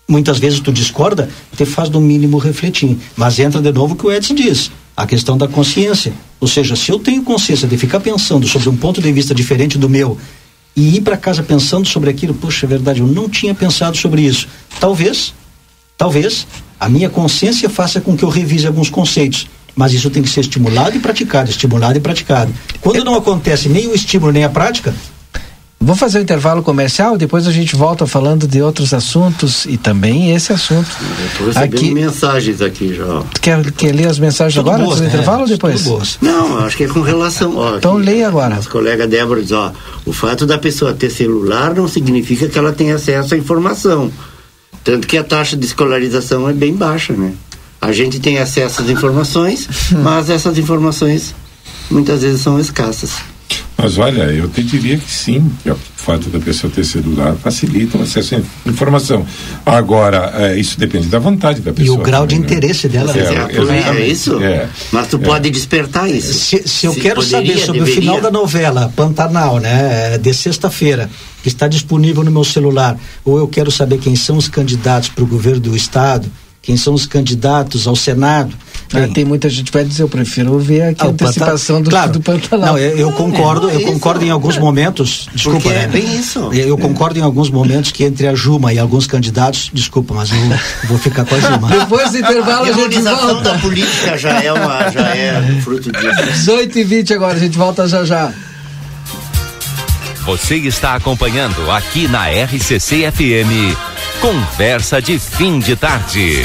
muitas vezes tu discorda, te faz no mínimo refletir. Mas entra de novo o que o Edson diz, a questão da consciência. Ou seja, se eu tenho consciência de ficar pensando sobre um ponto de vista diferente do meu e ir para casa pensando sobre aquilo, poxa, é verdade, eu não tinha pensado sobre isso. Talvez, talvez a minha consciência faça com que eu revise alguns conceitos. Mas isso tem que ser estimulado e praticado, estimulado e praticado. Quando não acontece nem o estímulo nem a prática, Vou fazer o um intervalo comercial, depois a gente volta falando de outros assuntos e também esse assunto. Estou recebendo aqui, mensagens aqui já. Quer, quer ler as mensagens Tudo agora, boas, né? intervalo ou depois? Não, acho que é com relação. Ó, então leia agora. Nossa colega Débora diz: ó, o fato da pessoa ter celular não significa que ela tenha acesso à informação. Tanto que a taxa de escolarização é bem baixa, né? A gente tem acesso às informações, [LAUGHS] mas essas informações muitas vezes são escassas. Mas olha, eu te diria que sim, que o fato da pessoa ter celular facilita o acesso à informação. Agora, é, isso depende da vontade da pessoa. E o grau também, de né? interesse dela. É, é, é isso? É. Mas tu pode despertar isso. Se, se eu se quero poderia, saber sobre deveria. o final da novela Pantanal, né, de sexta-feira, que está disponível no meu celular, ou eu quero saber quem são os candidatos para o governo do estado, quem são os candidatos ao Senado. Ah, tem muita gente que vai dizer, eu prefiro ver aqui ah, a antecipação do, claro, do Pantanal. Não, eu, eu concordo, é, eu concordo em alguns momentos, desculpa, Porque né? é bem isso. Eu concordo em alguns momentos que entre a Juma e alguns candidatos, desculpa, mas eu vou ficar com a Juma. [LAUGHS] Depois do intervalo a, a gente volta. da política já é, uma, já é fruto disso. 18 e 20 agora, a gente volta já já. Você está acompanhando aqui na RCC FM. Conversa de fim de tarde.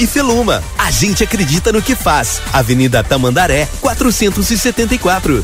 e Feluma. A gente acredita no que faz. Avenida Tamandaré, 474.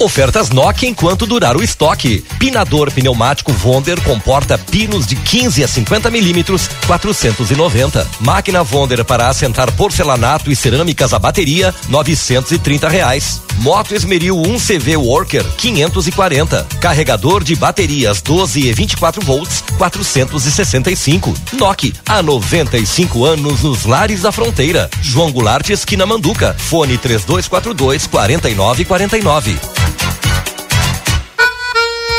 Ofertas Nokia enquanto durar o estoque. Pinador pneumático Vonder comporta pinos de 15 a 50 milímetros, 490. Máquina Vonder para assentar porcelanato e cerâmicas a bateria, 930 reais. Moto Esmeril 1 CV Worker 540. Carregador de baterias 12 e 24 volts 465. Nokia há 95 anos nos lares da fronteira. João Goulart esquina Manduca. Fone 3242 4949.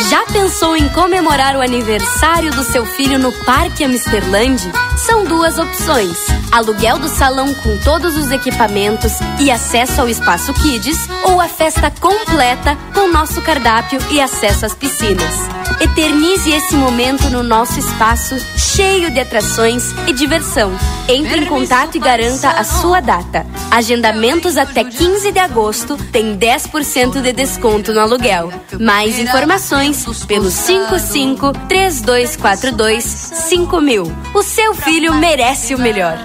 Já pensou em comemorar o aniversário do seu filho no Parque Amsterland? São duas opções: aluguel do salão com todos os equipamentos e acesso ao espaço Kids, ou a festa completa com nosso cardápio e acesso às piscinas. Eternize esse momento no nosso espaço cheio de atrações e diversão. Entre em contato e garanta a sua data. Agendamentos até 15 de agosto tem 10% de desconto no aluguel. Mais informações pelo 55 3242 5000. O seu filho merece o melhor.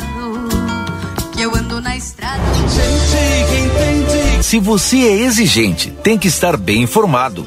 Se você é exigente, tem que estar bem informado.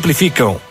simplificam.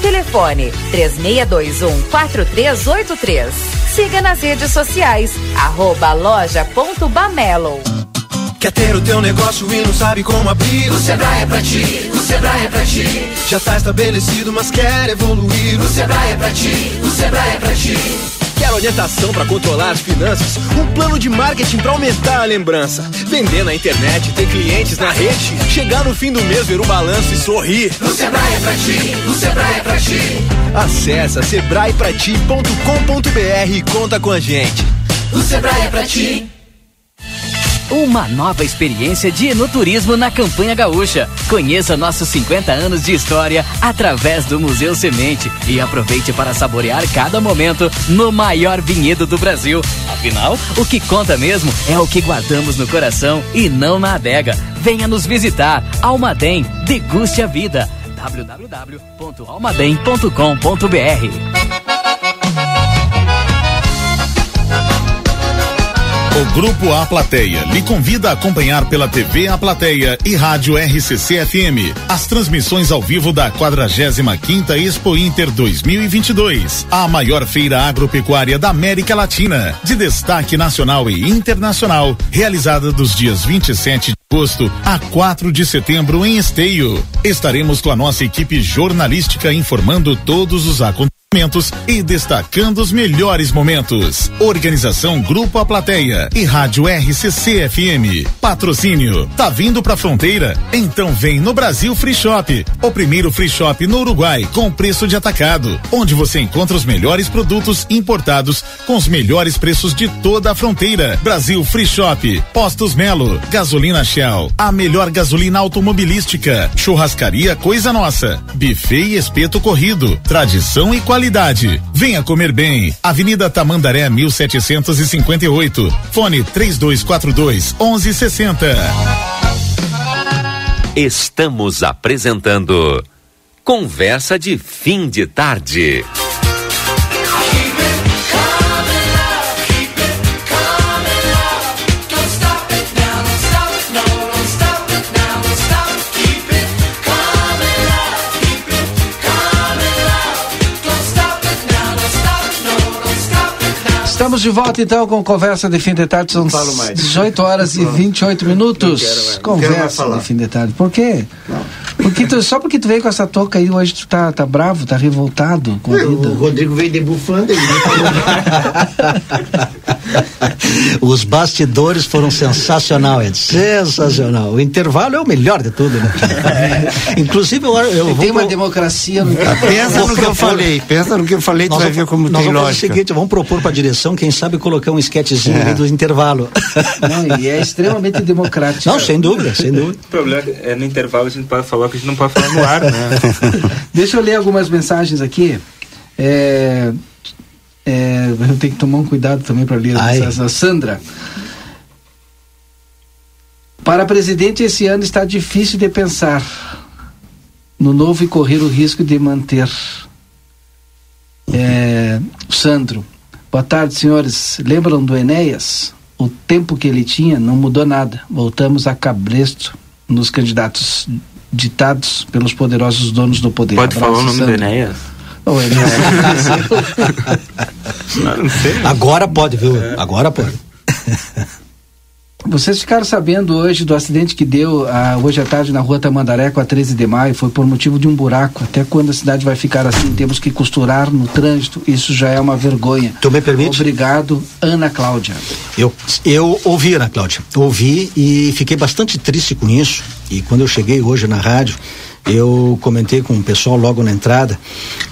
Telefone 3621-4383. Siga nas redes sociais, arroba loja.bamelo. Quer ter o teu negócio e não sabe como abrir? O Sebrae é pra ti, o Sebrae é pra ti. Já tá estabelecido, mas quer evoluir? O Sebrae é pra ti, o Sebrae é pra ti. Quer orientação para controlar as finanças? Um plano de marketing para aumentar a lembrança? Vender na internet, ter clientes na rede? Chegar no fim do mês, ver o balanço e sorrir? O Sebrae é pra ti, o Sebrae é pra ti. Acesse sebraeprati.com.br e conta com a gente. O Sebrae é pra ti. Uma nova experiência de enoturismo na campanha gaúcha. Conheça nossos 50 anos de história através do Museu Semente e aproveite para saborear cada momento no maior vinhedo do Brasil. Afinal, o que conta mesmo é o que guardamos no coração e não na adega. Venha nos visitar. Almaden, deguste a vida. www.almaden.com.br O Grupo A Plateia lhe convida a acompanhar pela TV A Plateia e Rádio RCC FM as transmissões ao vivo da 45 Expo Inter 2022, a maior feira agropecuária da América Latina, de destaque nacional e internacional, realizada dos dias 27 de agosto a 4 de setembro em Esteio. Estaremos com a nossa equipe jornalística informando todos os acontecimentos e destacando os melhores momentos. Organização Grupo A Plateia e Rádio RCC FM. Patrocínio. Tá vindo pra fronteira? Então vem no Brasil Free Shop, o primeiro free shop no Uruguai com preço de atacado, onde você encontra os melhores produtos importados com os melhores preços de toda a fronteira. Brasil Free Shop, Postos Melo, Gasolina Shell, a melhor gasolina automobilística, churrascaria Coisa Nossa, buffet e espeto corrido, tradição e qualidade qualidade. Venha comer bem. Avenida Tamandaré 1758. Fone 3242 1160. Estamos apresentando Conversa de Fim de Tarde. Estamos de volta então com conversa de fim de tarde. São 18 horas e 28 minutos. Quero, conversa de fim de tarde. Por quê? Porque tu, só porque tu veio com essa touca aí hoje tu tá, tá bravo, tá revoltado com a vida. O Rodrigo veio debufando ele. [LAUGHS] Os bastidores foram sensacional, Ed. Sensacional. O intervalo é o melhor de tudo, né? [LAUGHS] Inclusive, eu, eu vou. Tem uma democracia no [LAUGHS] Pensa no que eu falei, pensa no que eu falei, tu Nós vai vamos- ver como nós tem vamos fazer lógica. o seguinte, vamos propor para a direção, quem sabe colocar um esquetezinho É. aí do intervalo. Não, e é extremamente democrático. Não, sem dúvida, sem dúvida. O problema é no intervalo a gente pode falar que a gente não pode falar no ar, né? [LAUGHS] Deixa eu ler algumas mensagens aqui. É, é, eu tenho que tomar um cuidado também para ler Ai. mensagens. A Sandra. Para presidente, esse ano está difícil de pensar no novo e correr o risco de manter. É, Sandro. Boa tarde, senhores. Lembram do Enéas? O tempo que ele tinha não mudou nada. Voltamos a cabresto nos candidatos ditados pelos poderosos donos do poder. Pode falar o Abraço, nome do Sandro. Enéas? Ô, Enéas, [LAUGHS] não sei. Agora pode, viu? Agora pode. [LAUGHS] Vocês ficaram sabendo hoje do acidente que deu ah, hoje à tarde na rua Tamandaré com a 13 de maio? Foi por motivo de um buraco. Até quando a cidade vai ficar assim? Temos que costurar no trânsito. Isso já é uma vergonha. Tu me permite? Obrigado, Ana Cláudia. Eu, eu ouvi, Ana Cláudia, ouvi e fiquei bastante triste com isso. E quando eu cheguei hoje na rádio, eu comentei com o pessoal logo na entrada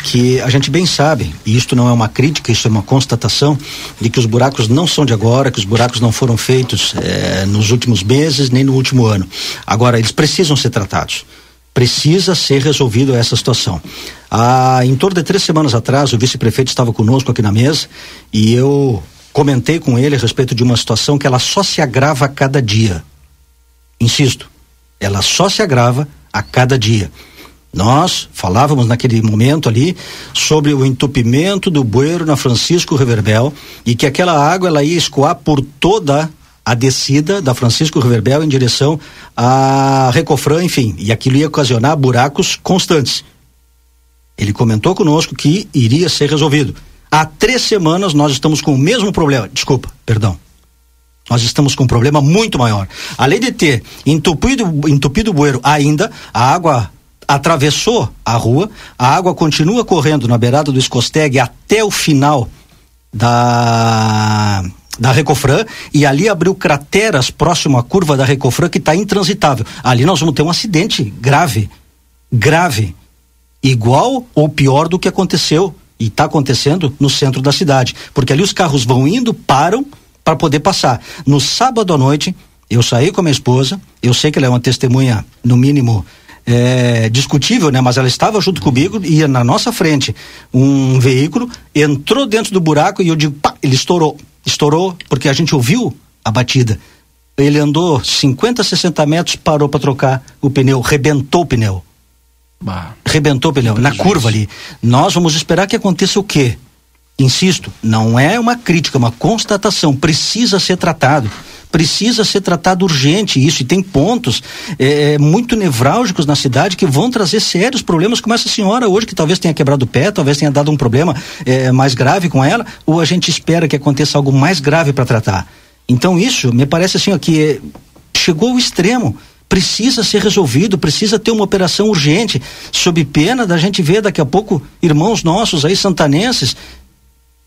que a gente bem sabe, e isto não é uma crítica, isso é uma constatação, de que os buracos não são de agora, que os buracos não foram feitos eh, nos últimos meses nem no último ano. Agora, eles precisam ser tratados. Precisa ser resolvido essa situação. Há, em torno de três semanas atrás, o vice-prefeito estava conosco aqui na mesa e eu comentei com ele a respeito de uma situação que ela só se agrava a cada dia. Insisto, ela só se agrava a cada dia. Nós falávamos naquele momento ali sobre o entupimento do bueiro na Francisco Reverbel e que aquela água ela ia escoar por toda a descida da Francisco Reverbel em direção a Recofran, enfim, e aquilo ia ocasionar buracos constantes. Ele comentou conosco que iria ser resolvido. Há três semanas nós estamos com o mesmo problema. Desculpa, perdão. Nós estamos com um problema muito maior. Além de ter entupido, entupido o bueiro ainda, a água atravessou a rua, a água continua correndo na beirada do Escosteg até o final da da Recofran e ali abriu crateras próximo à curva da Recofran que está intransitável. Ali nós vamos ter um acidente grave, grave, igual ou pior do que aconteceu e está acontecendo no centro da cidade, porque ali os carros vão indo, param para poder passar. No sábado à noite, eu saí com a minha esposa, eu sei que ela é uma testemunha, no mínimo, é, discutível, né? Mas ela estava junto comigo e ia na nossa frente um veículo, entrou dentro do buraco e eu digo, pá, ele estourou. Estourou porque a gente ouviu a batida. Ele andou 50, 60 metros, parou para trocar o pneu, rebentou o pneu. Rebentou o pneu, na curva ali. Nós vamos esperar que aconteça o quê? Insisto, não é uma crítica, é uma constatação. Precisa ser tratado. Precisa ser tratado urgente isso. E tem pontos é, muito nevrálgicos na cidade que vão trazer sérios problemas, como essa senhora hoje, que talvez tenha quebrado o pé, talvez tenha dado um problema é, mais grave com ela, ou a gente espera que aconteça algo mais grave para tratar. Então, isso me parece assim, ó, que é, chegou ao extremo precisa ser resolvido, precisa ter uma operação urgente, sob pena da gente ver daqui a pouco irmãos nossos aí santanenses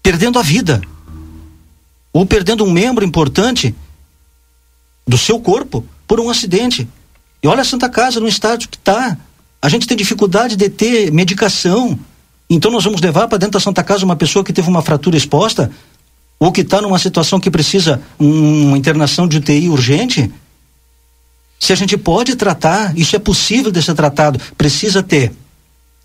perdendo a vida ou perdendo um membro importante do seu corpo por um acidente. E olha a Santa Casa no estádio que está. A gente tem dificuldade de ter medicação. Então nós vamos levar para dentro da Santa Casa uma pessoa que teve uma fratura exposta ou que está numa situação que precisa um, uma internação de UTI urgente? Se a gente pode tratar, isso é possível de ser tratado, precisa ter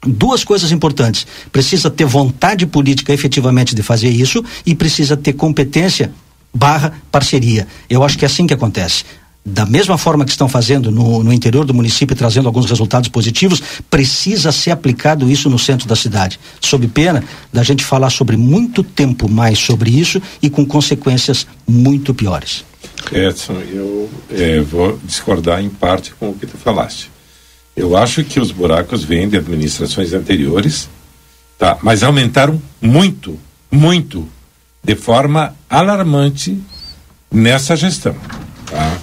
duas coisas importantes. Precisa ter vontade política efetivamente de fazer isso e precisa ter competência barra parceria. Eu acho que é assim que acontece. Da mesma forma que estão fazendo no, no interior do município, trazendo alguns resultados positivos, precisa ser aplicado isso no centro da cidade. Sob pena da gente falar sobre muito tempo mais sobre isso e com consequências muito piores. Edson, eu é, vou discordar em parte com o que tu falaste. Eu acho que os buracos vêm de administrações anteriores, tá? Mas aumentaram muito, muito, de forma alarmante nessa gestão, tá?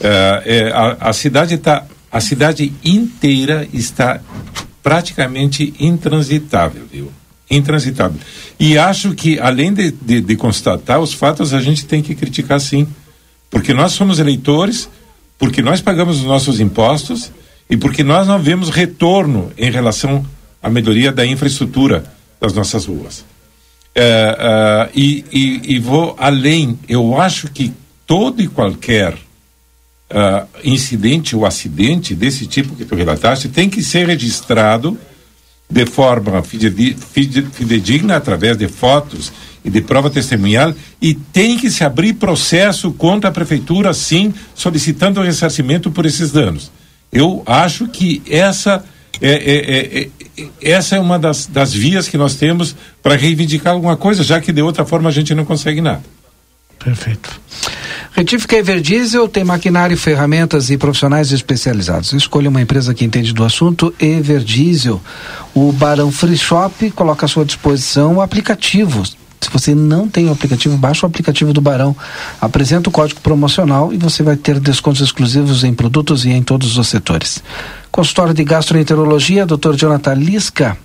É, é, a, a cidade está, a cidade inteira está praticamente intransitável, viu? Intransitável. E acho que além de, de, de constatar os fatos, a gente tem que criticar sim, porque nós somos eleitores, porque nós pagamos os nossos impostos e porque nós não vemos retorno em relação à melhoria da infraestrutura das nossas ruas. É, é, e, e, e, vou além, eu acho que todo e qualquer é, incidente ou acidente desse tipo que tu relataste tem que ser registrado de forma fidedigna através de fotos e de prova testemunhal e tem que se abrir processo contra a prefeitura, sim, solicitando o ressarcimento por esses danos. Eu acho que essa é, é, é, é essa é uma das, das vias que nós temos para reivindicar alguma coisa, já que de outra forma a gente não consegue nada. Perfeito. Retífica Everdiesel tem maquinário, ferramentas e profissionais especializados. Escolha uma empresa que entende do assunto, Everdiesel. O Barão Free Shop coloca à sua disposição o aplicativo se você não tem o aplicativo, baixa o aplicativo do Barão, apresenta o código promocional e você vai ter descontos exclusivos em produtos e em todos os setores. Consultório de Gastroenterologia, Dr. Jonathan Lisca.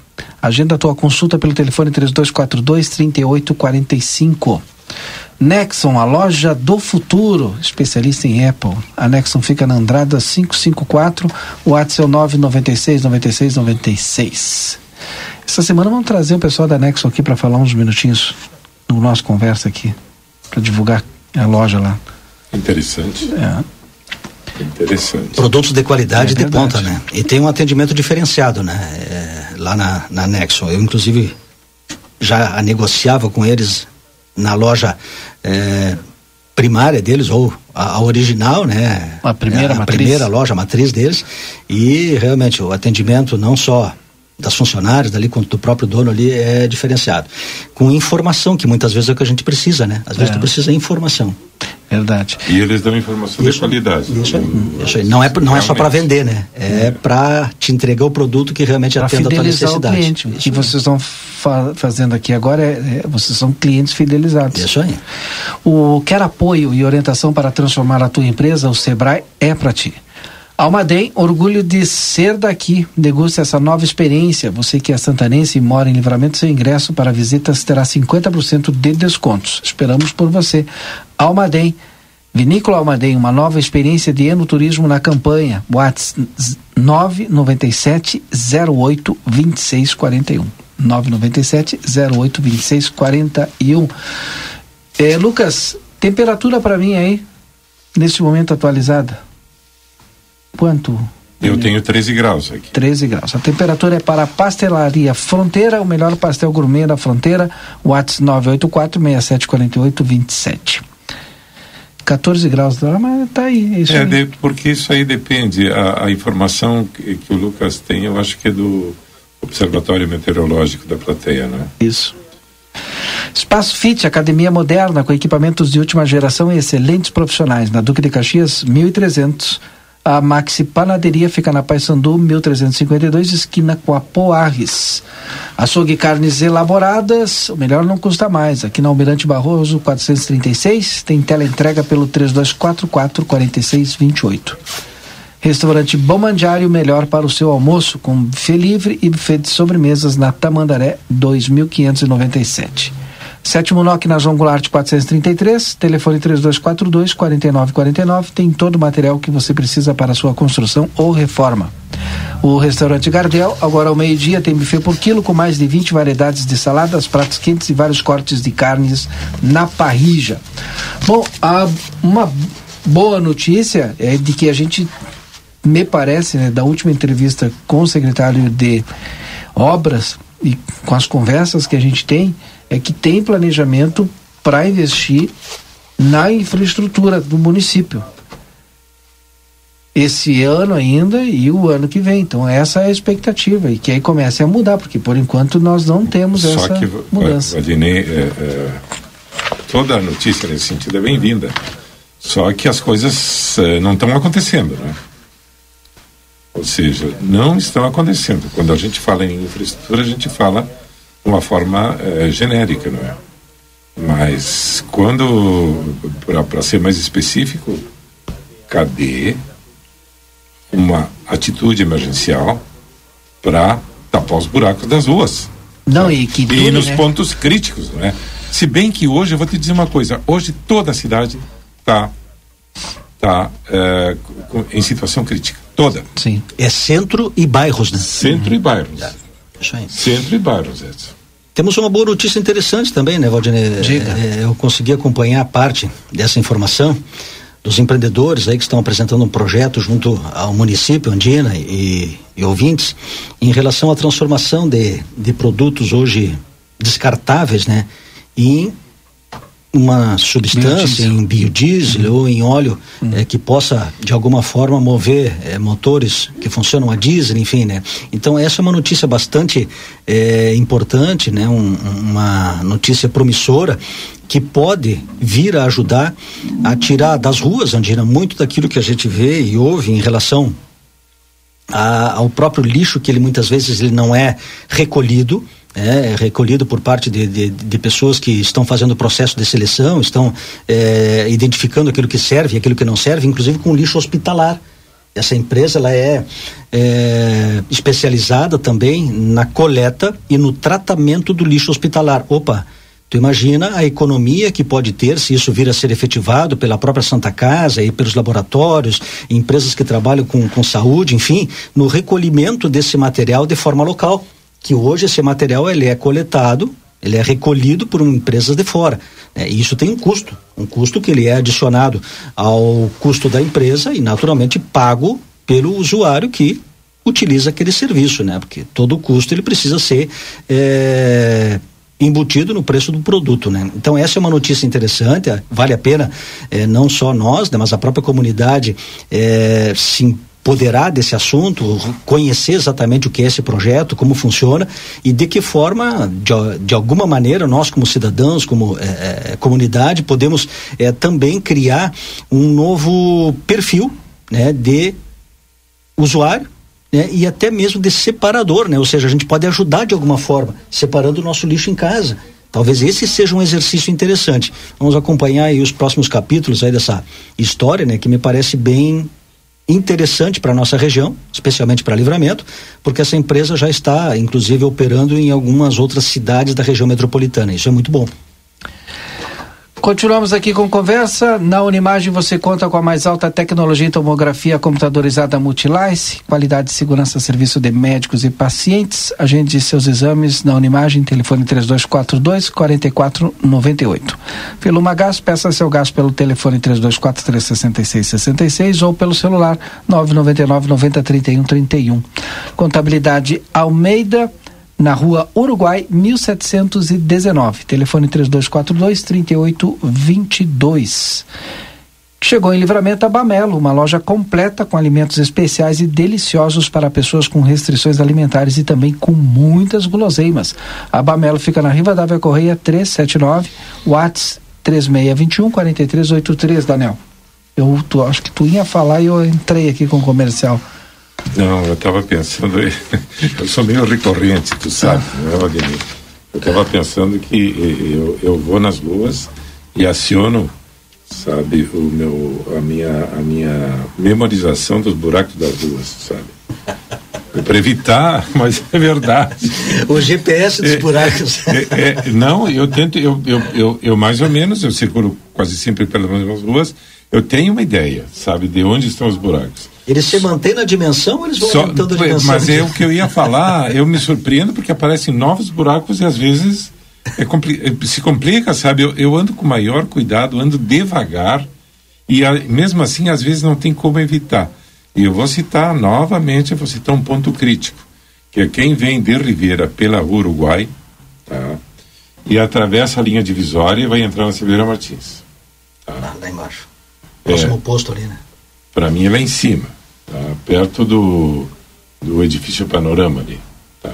Agenda a tua consulta pelo telefone 3242 3845. Nexon, a loja do futuro, especialista em Apple. A Nexon fica na Andrada 554, o WhatsApp é o 996 96 96. Essa semana vamos trazer o pessoal da Nexo aqui para falar uns minutinhos no nosso conversa aqui, para divulgar a loja lá. Interessante. É. Interessante. Produtos de qualidade é de ponta, né? E tem um atendimento diferenciado, né? É, lá na, na Nexon. Eu, inclusive, já negociava com eles na loja é, primária deles, ou a, a, original, né? A primeira a, a matriz. primeira loja, a matriz deles. E realmente o atendimento não só das funcionárias dali quanto do próprio dono ali é diferenciado. Com informação, que muitas vezes é o que a gente precisa, né? Às vezes é. tu precisa de informação. Verdade. E eles dão informação isso, de qualidade. Isso, isso aí. Não é, não é só para vender, né? É, é. para te entregar o produto que realmente pra atenda a tua necessidade. O cliente. O que vocês estão fa fazendo aqui agora é, é, vocês são clientes fidelizados. Isso aí. O quer apoio e orientação para transformar a tua empresa, o Sebrae é para ti. Almaden, orgulho de ser daqui. Deguste essa nova experiência. Você que é santanense e mora em livramento, seu ingresso para visitas terá 50% de descontos. Esperamos por você. Almaden, Vinícola Almaden, uma nova experiência de enoturismo na campanha. WhatsApp 997 08 2641. 997 08 2641. É, Lucas, temperatura para mim aí, nesse momento atualizada? Quanto? Eu tenho 13 graus aqui. 13 graus. A temperatura é para a pastelaria Fronteira, o melhor pastel gourmet da fronteira, WhatsApp 984 6748 27. 14 graus, mas tá aí. É, isso é aí. De, porque isso aí depende. A, a informação que, que, o Lucas tem, eu acho que é do Observatório Meteorológico da plateia, né? Isso. Espaço Fit, academia moderna com equipamentos de última geração e excelentes profissionais. Na Duque de Caxias, 1300 a Maxi Panaderia fica na Paysandu 1352, esquina com a Poarres. Açougue carnes elaboradas, o melhor não custa mais. Aqui na Almirante Barroso 436, tem tela entrega pelo 3244 4628. Restaurante Bom Mandiário, melhor para o seu almoço, com buffet livre e buffet de sobremesas na Tamandaré 2597. Sétimo NOC na João Goulart 433, telefone 3242 4949, tem todo o material que você precisa para sua construção ou reforma. O restaurante Gardel, agora ao meio-dia, tem buffet por quilo com mais de 20 variedades de saladas, pratos quentes e vários cortes de carnes na parrija. Bom, a, uma boa notícia é de que a gente, me parece, né, da última entrevista com o secretário de Obras e com as conversas que a gente tem, é que tem planejamento para investir na infraestrutura do município. Esse ano ainda e o ano que vem. Então, essa é a expectativa. E que aí comece a mudar, porque por enquanto nós não temos Só essa que, mudança. Valdinei, é, é, toda notícia nesse sentido é bem-vinda. Só que as coisas é, não estão acontecendo, né? Ou seja, não estão acontecendo. Quando a gente fala em infraestrutura, a gente fala uma forma é, genérica, não é? Mas quando, para ser mais específico, cadê uma atitude emergencial para tapar os buracos das ruas? Não, e que E dure, nos né? pontos críticos, não é? Se bem que hoje, eu vou te dizer uma coisa, hoje toda a cidade está tá, é, em situação crítica. Toda. Sim. É centro e bairros, né? Centro e bairros. Isso aí. Centro e bairros, Edson. Temos uma boa notícia interessante também, né, Valdinei? É, eu consegui acompanhar parte dessa informação dos empreendedores aí que estão apresentando um projeto junto ao município, Andina e, e ouvintes, em relação à transformação de, de produtos hoje descartáveis, né, em uma substância, em biodiesel ou em óleo eh, que possa de alguma forma mover eh, motores que funcionam a diesel, enfim, né? Então essa é uma notícia bastante eh, importante, né? Um- uma notícia promissora que pode vir a ajudar a tirar das ruas, Andina, muito daquilo que a gente vê e ouve em relação a- ao próprio lixo que ele muitas vezes ele não é recolhido é recolhido por parte de, de, de pessoas que estão fazendo o processo de seleção, estão é, identificando aquilo que serve e aquilo que não serve, inclusive com lixo hospitalar. Essa empresa ela é, é, especializada também na coleta e no tratamento do lixo hospitalar. Opa, Tu imagina a economia que pode ter se isso vir a ser efetivado pela própria Santa Casa e pelos laboratórios, empresas que trabalham com, com saúde, enfim, no recolhimento desse material de forma local. Que hoje esse material ele é coletado, ele é recolhido por empresas de fora. né? E isso tem um custo, um custo que ele é adicionado ao custo da empresa e naturalmente pago pelo usuário que utiliza aquele serviço, né? Porque todo o custo ele precisa ser eh, embutido no preço do produto, né? Então essa é uma notícia interessante, vale a pena eh, não só nós, né, mas a própria comunidade eh, se empoderar desse assunto, conhecer exatamente o que é esse projeto, como funciona e de que forma, de, de alguma maneira, nós como cidadãos, como eh, comunidade, podemos eh, também criar um novo perfil, né, de usuário né, e até mesmo de separador, né? Ou seja, a gente pode ajudar de alguma forma, separando o nosso lixo em casa. Talvez esse seja um exercício interessante. Vamos acompanhar aí os próximos capítulos aí dessa história, né? Que me parece bem interessante para nossa região, especialmente para Livramento, porque essa empresa já está, inclusive, operando em algumas outras cidades da região metropolitana. Isso é muito bom. Continuamos aqui com conversa. Na Unimagem você conta com a mais alta tecnologia em tomografia computadorizada Multilice, qualidade e segurança serviço de médicos e pacientes. Agende seus exames na Unimagem, telefone 3242 4498. Feluma Gás, peça seu gás pelo telefone 3243 6666 ou pelo celular 999 90 31 31. Contabilidade Almeida na rua Uruguai 1719. Telefone 3242 3822. Chegou em livramento a Bamelo, uma loja completa com alimentos especiais e deliciosos para pessoas com restrições alimentares e também com muitas guloseimas. A Bamelo fica na Rivadavia Correia 379, Whats 3621 4383, Daniel. Eu tu, acho que tu ia falar e eu entrei aqui com o comercial. Não, eu estava pensando, [LAUGHS] eu sou meio recorrente, tu sabe, não é, Valdemir? Eu estava pensando que eu, eu vou nas ruas e aciono sabe, o meu, a minha, a minha memorização dos buracos das ruas, sabe? Para evitar, [LAUGHS] mas é verdade. O GPS dos É, buracos. é, é, não, eu tento, eu, eu, eu, eu mais ou menos, eu circulo quase sempre pelas mesmas ruas, eu tenho uma ideia, sabe, de onde estão os buracos. Eles se mantêm na dimensão ou eles vão Só- aumentando a dimensão? mas é o que eu ia falar, eu me surpreendo porque aparecem novos buracos e às vezes é compli- é, se complica, sabe? Eu, eu ando com maior cuidado, ando devagar e a- mesmo assim às vezes não tem como evitar. E eu vou citar novamente, eu vou citar um ponto crítico, que é quem vem de Ribeira pela Uruguai, tá? E atravessa a linha divisória e vai entrar na Silveira Martins. Lá, lá embaixo. É. Próximo posto ali, né? Para mim é lá em cima, tá? perto do, do edifício Panorama ali. Tá?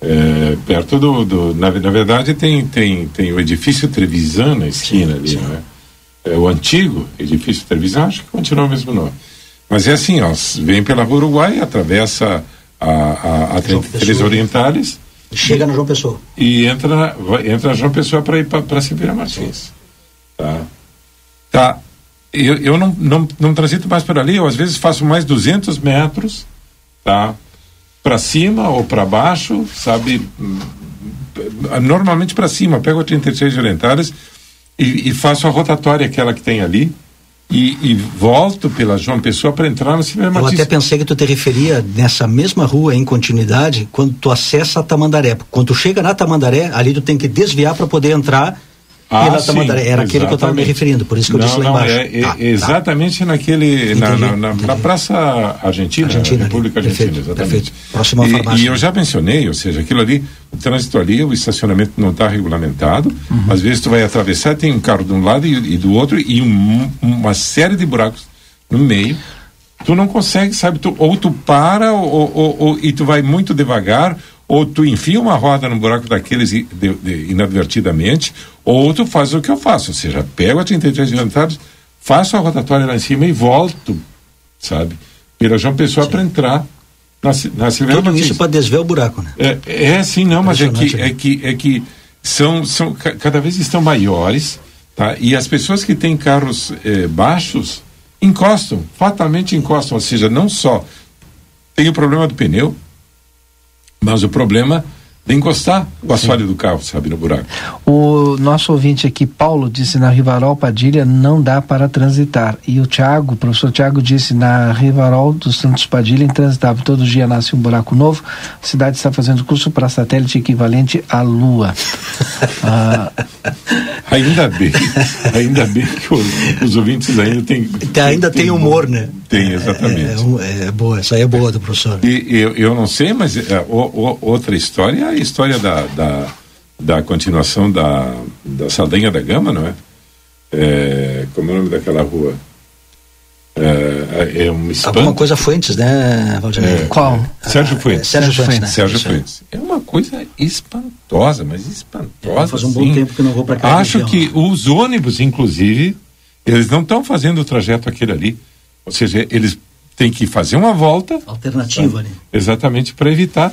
É, perto do. do na, na verdade, tem, tem, tem o edifício Trevisan na esquina ali, né? É o antigo edifício Trevisan, acho que continua o mesmo nome. Mas é assim, ó, vem pela Rua Uruguai, atravessa a, a, a 33 Pessoa. Orientales Chega no João Pessoa. e entra, vai, entra João Pessoa para ir para Silveira Martins. Tá? Tá. Eu, eu não, não, não transito mais por ali, eu às vezes faço mais 200 metros, tá? Para cima ou para baixo, sabe? Normalmente para cima, pego a 33 orientais e, e faço a rotatória, aquela que tem ali, e, e volto pela João Pessoa para entrar no Silveira Eu até pensei que tu te referia nessa mesma rua em continuidade quando tu acessa a Tamandaré. Quando tu chega na Tamandaré, ali tu tem que desviar para poder entrar pela Ah, sim, Tamandaré. Era aquele que eu estava me referindo, por isso que eu não, disse lá não, embaixo. É, é Tá, tá. exatamente naquele na, na, na, na Praça Argentina, Argentina, República ali. Argentina, Perfeito, exatamente. perfeito. Próximo e, farmácia. e eu já mencionei, ou seja, aquilo ali, o trânsito ali, o estacionamento não está regulamentado. Uhum. Às vezes tu vai atravessar, tem um carro de um lado e, e do outro e um- uma série de buracos no meio. Tu não consegue, sabe? Tu, ou tu para ou, ou- ou- e tu vai muito devagar, ou tu enfia uma roda no buraco daqueles de- de- inadvertidamente, ou tu faz o que eu faço, ou seja, pego a 33 entradas, faço a rotatória lá em cima e volto, sabe? Pela João Pessoa para entrar na, na Silveira Tudo Martins. isso para desviar o buraco, né? É, é sim, não, mas é que, né? é que, é que são, são ca- cada vez estão maiores, tá? E as pessoas que têm carros eh, baixos encostam, fatalmente encostam, ou seja, não só tem o problema do pneu, mas o problema encostar o assoalho do carro, sabe, no buraco. O nosso ouvinte aqui, Paulo, disse na Rivarol Padilha não dá para transitar. E o Tiago, o professor Tiago disse na Rivarol dos Santos Padilha intransitável. Todo dia nasce um buraco novo. A cidade está fazendo curso para satélite equivalente à Lua. [LAUGHS] Ah, Ainda bem, ainda bem que os, os ouvintes ainda têm. Ainda tem humor, né? Tem, exatamente. É, um- é boa, essa aí é boa do professor. E eu, eu não sei, mas é, o- o- outra história é a história da, da, da continuação da, da Saldanha da Gama, não é? É, Como é o nome daquela rua? É, é um espanto. Alguma coisa Fuentes, né, Valdemir? É, Sérgio Fuentes. Sérgio Fuentes, né? Sérgio. Fuentes. É uma coisa espantosa, mas espantosa. Faz um bom assim. tempo que não vou pra cá. Acho que os ônibus, inclusive, eles não estão fazendo o trajeto aquele ali. Ou seja, eles têm que fazer uma volta. Alternativa ali. Exatamente para evitar.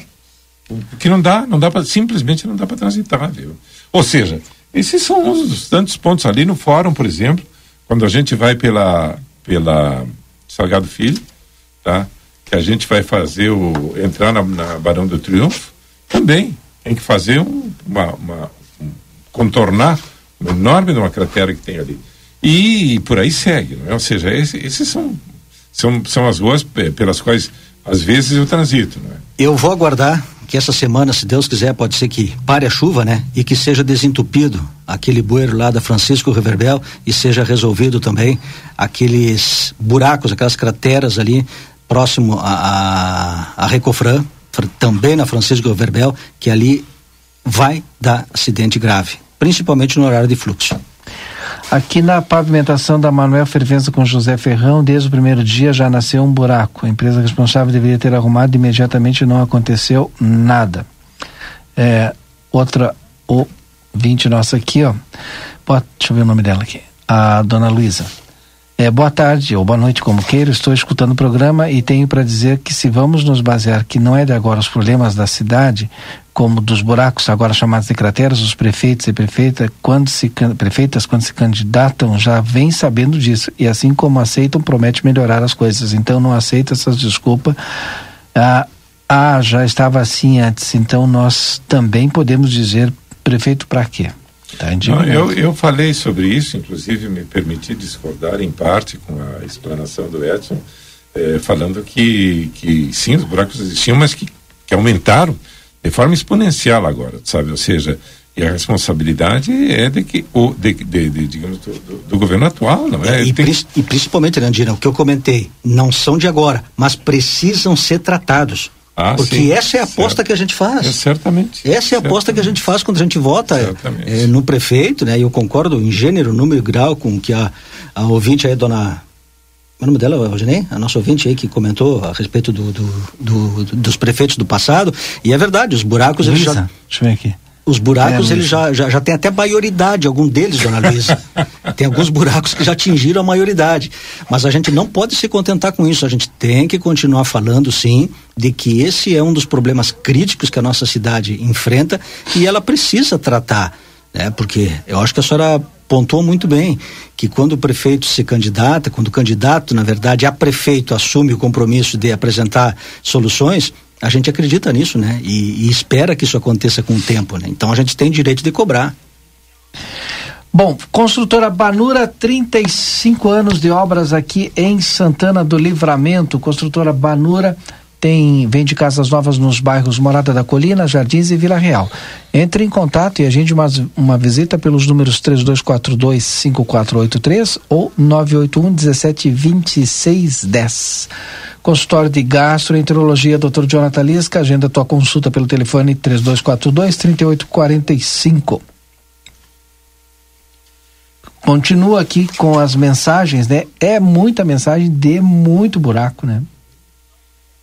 Porque não dá, não dá para simplesmente não dá para transitar, viu? Ou seja, esses são uns dos tantos pontos ali no fórum, por exemplo, quando a gente vai pela pela Salgado Filho, tá? Que a gente vai fazer o entrar na, na Barão do Triunfo, também tem que fazer um, uma, uma- um- contornar enorme de uma cratera que tem ali. E por aí segue, não é? Ou seja, esse- esses são, são, são as ruas pe- pelas quais às vezes eu transito, não é? Eu vou aguardar que essa semana, se Deus quiser, pode ser que pare a chuva, né? E que seja desentupido aquele bueiro lá da Francisco Reverbel e seja resolvido também aqueles buracos, aquelas crateras ali próximo a, a, a Recofran, fr- também na Francisco Reverbel, que ali vai dar acidente grave, principalmente no horário de fluxo. Aqui na pavimentação da Manuel Fervenza com José Ferrão, desde o primeiro dia já nasceu um buraco. A empresa responsável deveria ter arrumado imediatamente não aconteceu nada. É, outra ouvinte nossa aqui, ó. Bota, deixa eu ver o nome dela aqui. A dona Luísa. É, boa tarde ou boa noite, como queira. Estou escutando o programa e tenho para dizer que se vamos nos basear que não é de agora os problemas da cidade, como dos buracos agora chamados de crateras, os prefeitos e prefeita, quando se prefeitas quando se candidatam já vêm sabendo disso e assim como aceitam promete melhorar as coisas. Então não aceita essas desculpas. Ah, ah, já estava assim antes. Então nós também podemos dizer prefeito para quê? Tá Não, eu, eu falei sobre isso, inclusive me permiti discordar em parte com a explanação do Edson, eh, falando que, que sim, os buracos existiam, mas que, que aumentaram de forma exponencial agora, sabe? Ou seja, e a responsabilidade é de que o de, de, de, digamos do, do- governo atual, não é? E, Tem- e principalmente, Nandira, o que eu comentei, não são de agora, mas precisam ser tratados. Ah, Porque sim, essa é a aposta certo. que a gente faz. É, certamente. Essa é a aposta que a gente faz quando a gente vota Certamente. eh, no prefeito, né? E eu concordo em gênero, número e grau com o que a, a ouvinte aí, dona. O nome dela, Roginei? A nossa ouvinte aí que comentou a respeito do, do- do- do- dos prefeitos do passado. E é verdade, os buracos eles Luísa, já. deixa eu ver aqui. Os buracos, É, eles já, já, já têm até maioridade, algum deles, dona Luísa. [LAUGHS] tem alguns buracos que já atingiram a maioridade. Mas a gente não pode se contentar com isso. A gente tem que continuar falando, sim, de que esse é um dos problemas críticos que a nossa cidade enfrenta e ela precisa tratar. Né? Porque eu acho que a senhora pontuou muito bem que quando o prefeito se candidata, quando o candidato, na verdade, a prefeito assume o compromisso de apresentar soluções, a gente acredita nisso, né? E, e espera que isso aconteça com o tempo, né? Então a gente tem direito de cobrar. Bom, construtora Banura, 35 anos de obras aqui em Santana do Livramento. Construtora Banura tem vende casas novas nos bairros Morada da Colina, Jardins e Vila Real. Entre em contato e agende uma, uma visita pelos números 3242-5483 ou 981-172610. Consultório de Gastroenterologia, Dr. Jonathan Lisca. Agenda tua consulta pelo telefone 3242-3845. Continua aqui com as mensagens, né? É muita mensagem de muito buraco, né?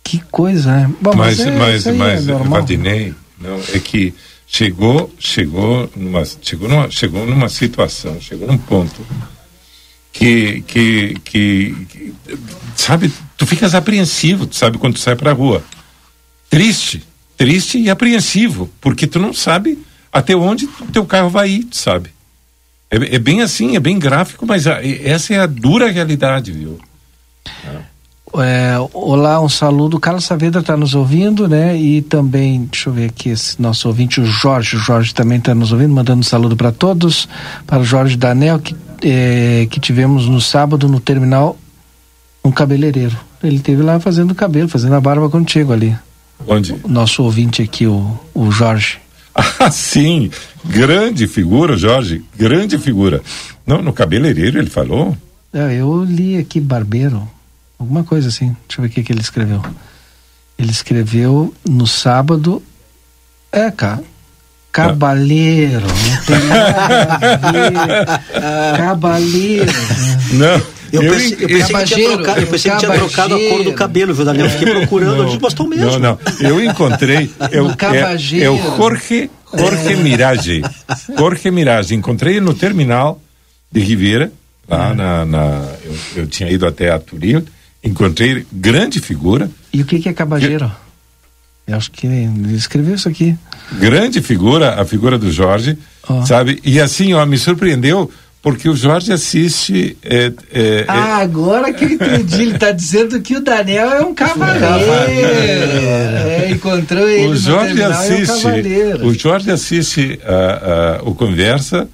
Que coisa, né? Bom, mas é, mas, aí mas é normal. Valdinei, não, é que chegou chegou numa chegou numa chegou numa situação chegou num ponto que que, que, que sabe tu ficas apreensivo tu sabe quando tu sai para rua triste triste e apreensivo porque tu não sabe até onde o teu carro vai ir tu sabe é, é bem assim é bem gráfico mas a- essa é a dura realidade viu É, olá, um saludo. O Carlos Saavedra está nos ouvindo, né? E também, deixa eu ver aqui, esse nosso ouvinte, o Jorge. O Jorge também está nos ouvindo, mandando um saludo para todos. Para o Jorge Danel, que, eh, que tivemos no sábado no terminal um cabeleireiro. Ele teve lá fazendo cabelo, fazendo a barba contigo ali. onde O nosso ouvinte aqui, o, o Jorge. [LAUGHS] Ah, sim, grande figura, Jorge, grande figura. Não, no cabeleireiro ele falou? É, eu li aqui barbeiro, alguma coisa assim. Deixa eu ver o que, que ele escreveu. Ele escreveu no sábado. É, cara. Cabaleiro. Não tem nada a ver. Cabaleiro. Não. Eu, pensei, eu pensei que tinha trocado, eu pensei que tinha trocado a cor do cabelo, viu, Daniel? Eu fiquei procurando, eu disse, mesmo. Não, não. Eu encontrei. Eu, No é, Cabageiro. é o Jorge, Jorge Mirage. Jorge Mirage. Encontrei ele no terminal de Ribeira, lá na. na- eu, eu tinha ido até a Turil. Encontrei grande figura, E o que, que é cabageiro? Eu acho que ele escreveu isso aqui. grande figura, a figura do Jorge, sabe? E assim, ó, me surpreendeu, porque o Jorge assiste. é, é, Ah, agora que eu entendi. Ele está dizendo que o Daniel é um cavaleiro. É, encontrou ele o no Jorge é um assiste, cavaleiro. o Jorge assiste o Conversa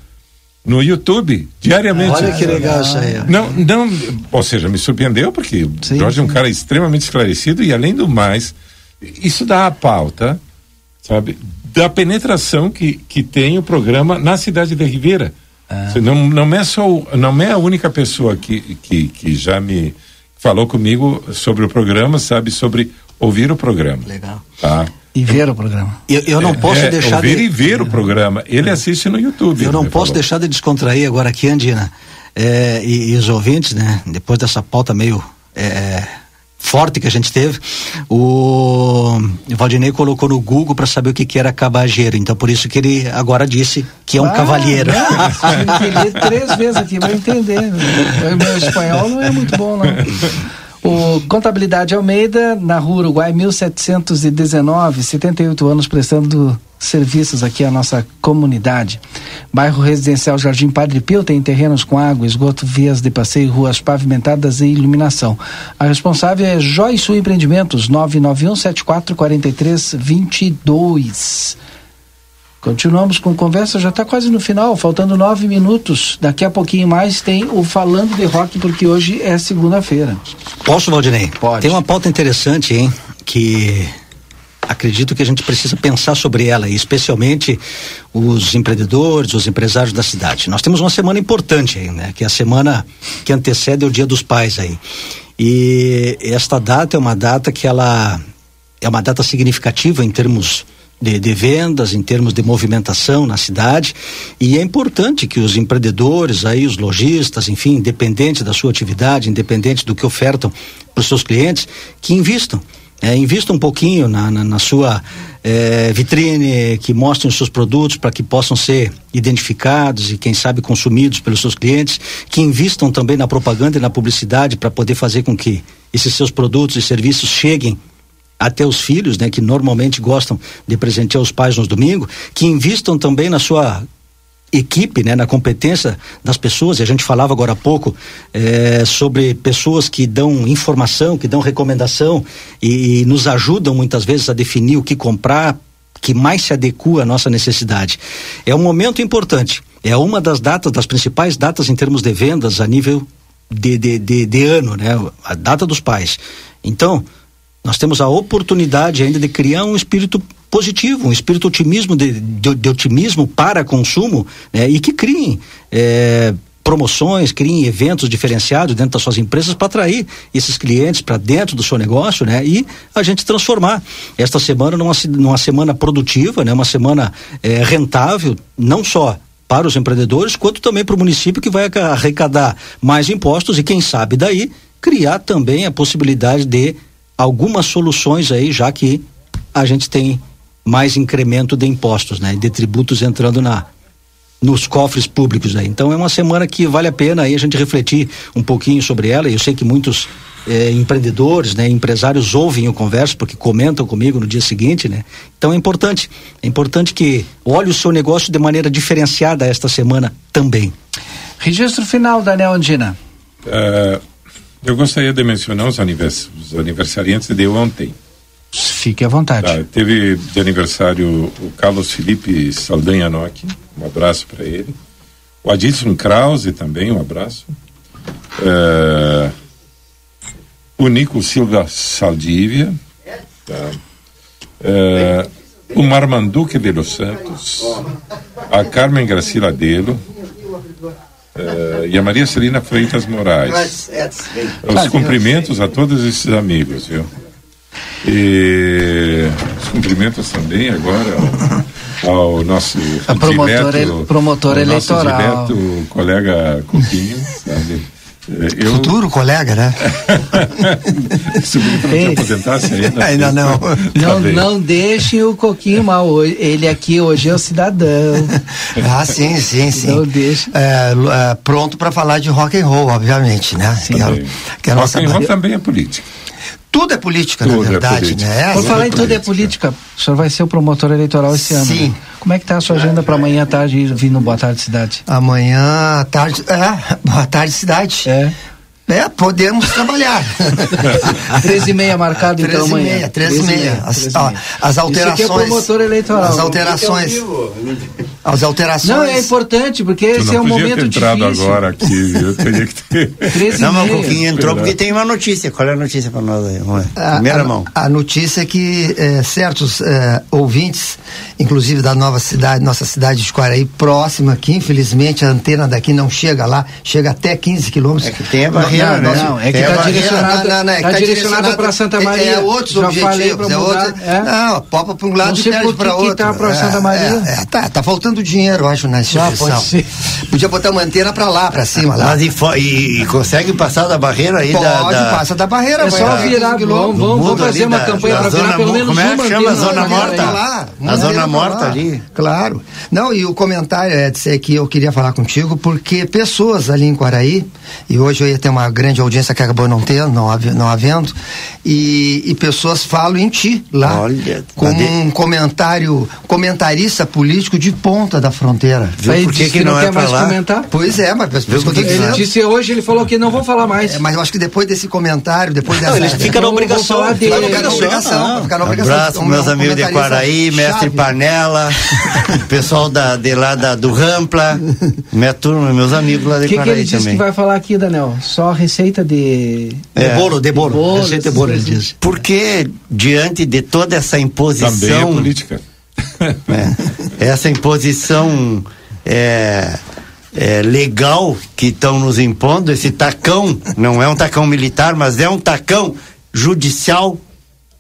no YouTube diariamente. Olha que legal isso aí. Não, não, ou seja, me surpreendeu porque o Jorge é um cara extremamente esclarecido e além do mais, isso dá a pauta, sabe, da penetração que, que tem o programa na cidade de Ribeira. Não, não é só não é a única pessoa que, que, que já me falou comigo sobre o programa, sabe, sobre ouvir o programa. Legal. Tá? E ver o programa. Eu, eu não posso É, deixar ouvir de... e ver o programa. Ele assiste no YouTube. Eu não ele posso falou. deixar de descontrair agora aqui, Andina. É, e, e os ouvintes, né? Depois dessa pauta meio é, forte que a gente teve, o Valdinei colocou no Google para saber o que, que era cabageiro. Então por isso que ele agora disse que é um Ah, cavalheiro. não, ler [LAUGHS] três vezes aqui para entender. O meu espanhol não é muito bom, não. O Contabilidade Almeida, na Rua Uruguai, 1719, 78 anos prestando serviços aqui à nossa comunidade. Bairro Residencial Jardim Padre Pio tem terrenos com água, esgoto, vias de passeio, ruas pavimentadas e iluminação. A responsável é Joy Sul Empreendimentos, 991 74 43 22. Continuamos com conversa, já está quase no final, faltando nove minutos. Daqui a pouquinho mais tem o Falando de Rock, porque hoje é segunda-feira. Posso, Valdinei? Pode. Tem uma pauta interessante, hein? Que acredito que a gente precisa pensar sobre ela, e especialmente os empreendedores, os empresários da cidade. Nós temos uma semana importante aí, né? Que é a semana que antecede o Dia dos Pais aí. E esta data é uma data que ela é uma data significativa em termos de, de, vendas, em termos de movimentação na cidade. E é importante que os empreendedores, aí, os lojistas, enfim, independente da sua atividade, independente do que ofertam para os seus clientes, que invistam. É, invista um pouquinho na, na, na sua é, vitrine, que mostrem os seus produtos para que possam ser identificados e, quem sabe, consumidos pelos seus clientes, que invistam também na propaganda e na publicidade para poder fazer com que esses seus produtos e serviços cheguem até os filhos, né, que normalmente gostam de presentear os pais nos domingos, que invistam também na sua equipe, né, na competência das pessoas. E a gente falava agora há pouco eh, sobre pessoas que dão informação, que dão recomendação e, e nos ajudam muitas vezes a definir o que comprar, que mais se adequa à nossa necessidade. É um momento importante. É uma das datas, das principais datas em termos de vendas a nível de, de, de, de ano, né? A data dos pais. Então, nós temos a oportunidade ainda de criar um espírito positivo, um espírito otimismo de, de, de otimismo para consumo né? e que criem é, promoções, criem eventos diferenciados dentro das suas empresas para atrair esses clientes para dentro do seu negócio, né? E a gente transformar esta semana numa, numa semana produtiva, né? Uma semana é, rentável, não só para os empreendedores, quanto também para o município que vai arrecadar mais impostos e quem sabe daí criar também a possibilidade de algumas soluções aí, já que a gente tem mais incremento de impostos, né? De tributos entrando na nos cofres públicos aí. Então é uma semana que vale a pena aí a gente refletir um pouquinho sobre ela. Eu sei que muitos eh, empreendedores, né, empresários ouvem o converso porque comentam comigo no dia seguinte, né? Então é importante, é importante que olhe o seu negócio de maneira diferenciada esta semana também. Registro final, Daniel Andina. Uh, eu gostaria de mencionar os, anivers os aniversariantes de ontem. Fique à vontade. Tá, teve de aniversário o Carlos Felipe Saldanha Nock, um abraço para ele. O Adilson Krause também, um abraço. Uh, o Nico Silva Saldívia. Tá. Uh, o Marmanduque de los Santos. A Carmen Gracila Delo. Uh, e a Maria Celina Freitas Moraes. Os cumprimentos a todos esses amigos, viu? E os cumprimentos também agora ao, ao nosso a promotor, direto, promotor ao eleitoral. Nosso colega Coquinho, sabe? Eu... Futuro colega, né? [LAUGHS] Subiu para te aposentasse ainda. [LAUGHS] ainda não. Não, não deixem o Coquinho mal. Ele aqui hoje é o cidadão. [LAUGHS] ah, sim, sim, sim. Não deixa. É, é, pronto para falar de rock and roll, obviamente, né? Sim, que é, que é rock and roll também é política. Tudo é política, tudo na verdade, é né? Por falar em tudo é política, o senhor vai ser o promotor eleitoral esse ano. Sim. Né? Como é que tá a sua agenda para amanhã à tarde vir no Boa Tarde Cidade? Amanhã à tarde, é, [LAUGHS] Boa Tarde Cidade. É. É, podemos trabalhar. [LAUGHS] 13 e meia marcado então amanhã. 13 e meia. As, ó, as alterações. Isso aqui é promotor eleitoral. As alterações. As alterações. Não, é importante, porque tu esse é um momento ter entrado difícil. agora aqui, viu? Teria que ter. [LAUGHS] 13 Não, mas o Coquinho entrou porque tem uma notícia. Qual é a notícia para nós aí? Vamos. A, Primeira a, mão. A notícia é que é, certos é, ouvintes inclusive da nova cidade, nossa cidade de Quaraí, próxima aqui. Infelizmente, a antena daqui não chega lá, chega até 15 quilômetros. É que tem a barreira, não, né? Não, é que está barreira, direcionado, não, não, é tá tá direcionado para Santa Maria. É, outros Já falei objetivos. pra É outro, é. Não, popa para um lado Não e perde para que que outro. tá pra É, Santa Maria. É, é, tá, tá faltando dinheiro, eu acho, na instituição. pode ser. Podia botar uma antena para lá, para cima lá. Mas e, e- e consegue passar da barreira aí Pode, da, da... passa da barreira. É vai só virar, 15 vamos, vamos, fazer uma da- campanha da para virar pelo menos como é que uma chama zona na morta? lá, A zona pra morta ali. Claro. Não, e o comentário é dizer que eu queria falar contigo porque pessoas ali em Quaraí, e hoje eu ia ter uma grande audiência que acabou não tendo, não, não havendo, e, e pessoas falam em ti lá, Olha, como um comentário, comentarista político de ponta da fronteira. Viu Aí por que que que não não é quer mais lá? comentar. Pois é, mas por isso que que dizendo. Ele disse hoje, ele falou que não vou falar mais. É, mas eu acho que depois desse comentário, depois Não, dessa. ele fica na obrigação. fica na obrigação. Ah. fica na obrigação. Abraço meus amigos de Quaraí, mestre. Panela, [LAUGHS] pessoal da, de lá da, do Rampla, minha turma, meus amigos lá O de que, que Quaraí ele disse também. que vai falar aqui, Daniel? Só receita de. É. De bolo, de bolo. Bolo, Receita de bolo, ele diz. Porque diante de toda essa Também é imposição, política. É, essa imposição é, é, legal que estão nos impondo, esse tacão, não é um tacão militar, mas é um tacão judicial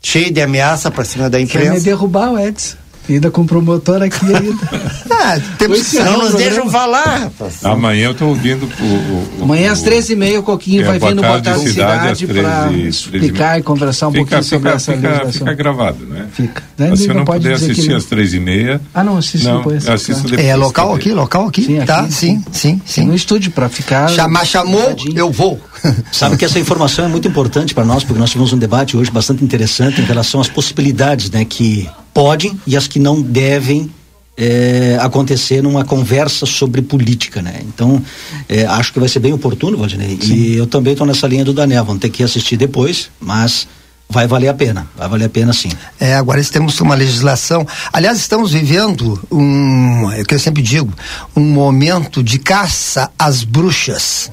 cheio de ameaça para cima da Quer me imprensa. derrubar Edson. Ainda com o promotor aqui ainda. [LAUGHS] Ah, temos que. Não nos deixam falar, rapaz. Amanhã eu estou ouvindo o, o- o- Amanhã às o- 13h30 o Coquinho É, vai vir no Boa Tarde cidade, para 13, explicar e conversar um fica, pouquinho sobre fica, essa fica, legislação. fica gravado, né? Fica. Mas se eu não não pode puder assistir às três e meia. Ah, não, assiste não, depois. eu assisto claro. depois. É local aqui, local aqui? Sim, tá, aqui. sim, sim, sim. No estúdio para ficar. Chamar, chamou, eu vou. [LAUGHS] Sabe que essa informação é muito importante para nós, porque nós tivemos um debate hoje bastante interessante em relação às possibilidades né, que podem e as que não devem eh, acontecer numa conversa sobre política. Né? Então, eh, acho que vai ser bem oportuno, Valdinei. E eu também estou nessa linha do Daniel. Vamos ter que assistir depois, mas vai valer a pena. Vai valer a pena sim. É, agora temos uma legislação. Aliás, estamos vivendo um, é o que eu sempre digo, um momento de caça às bruxas,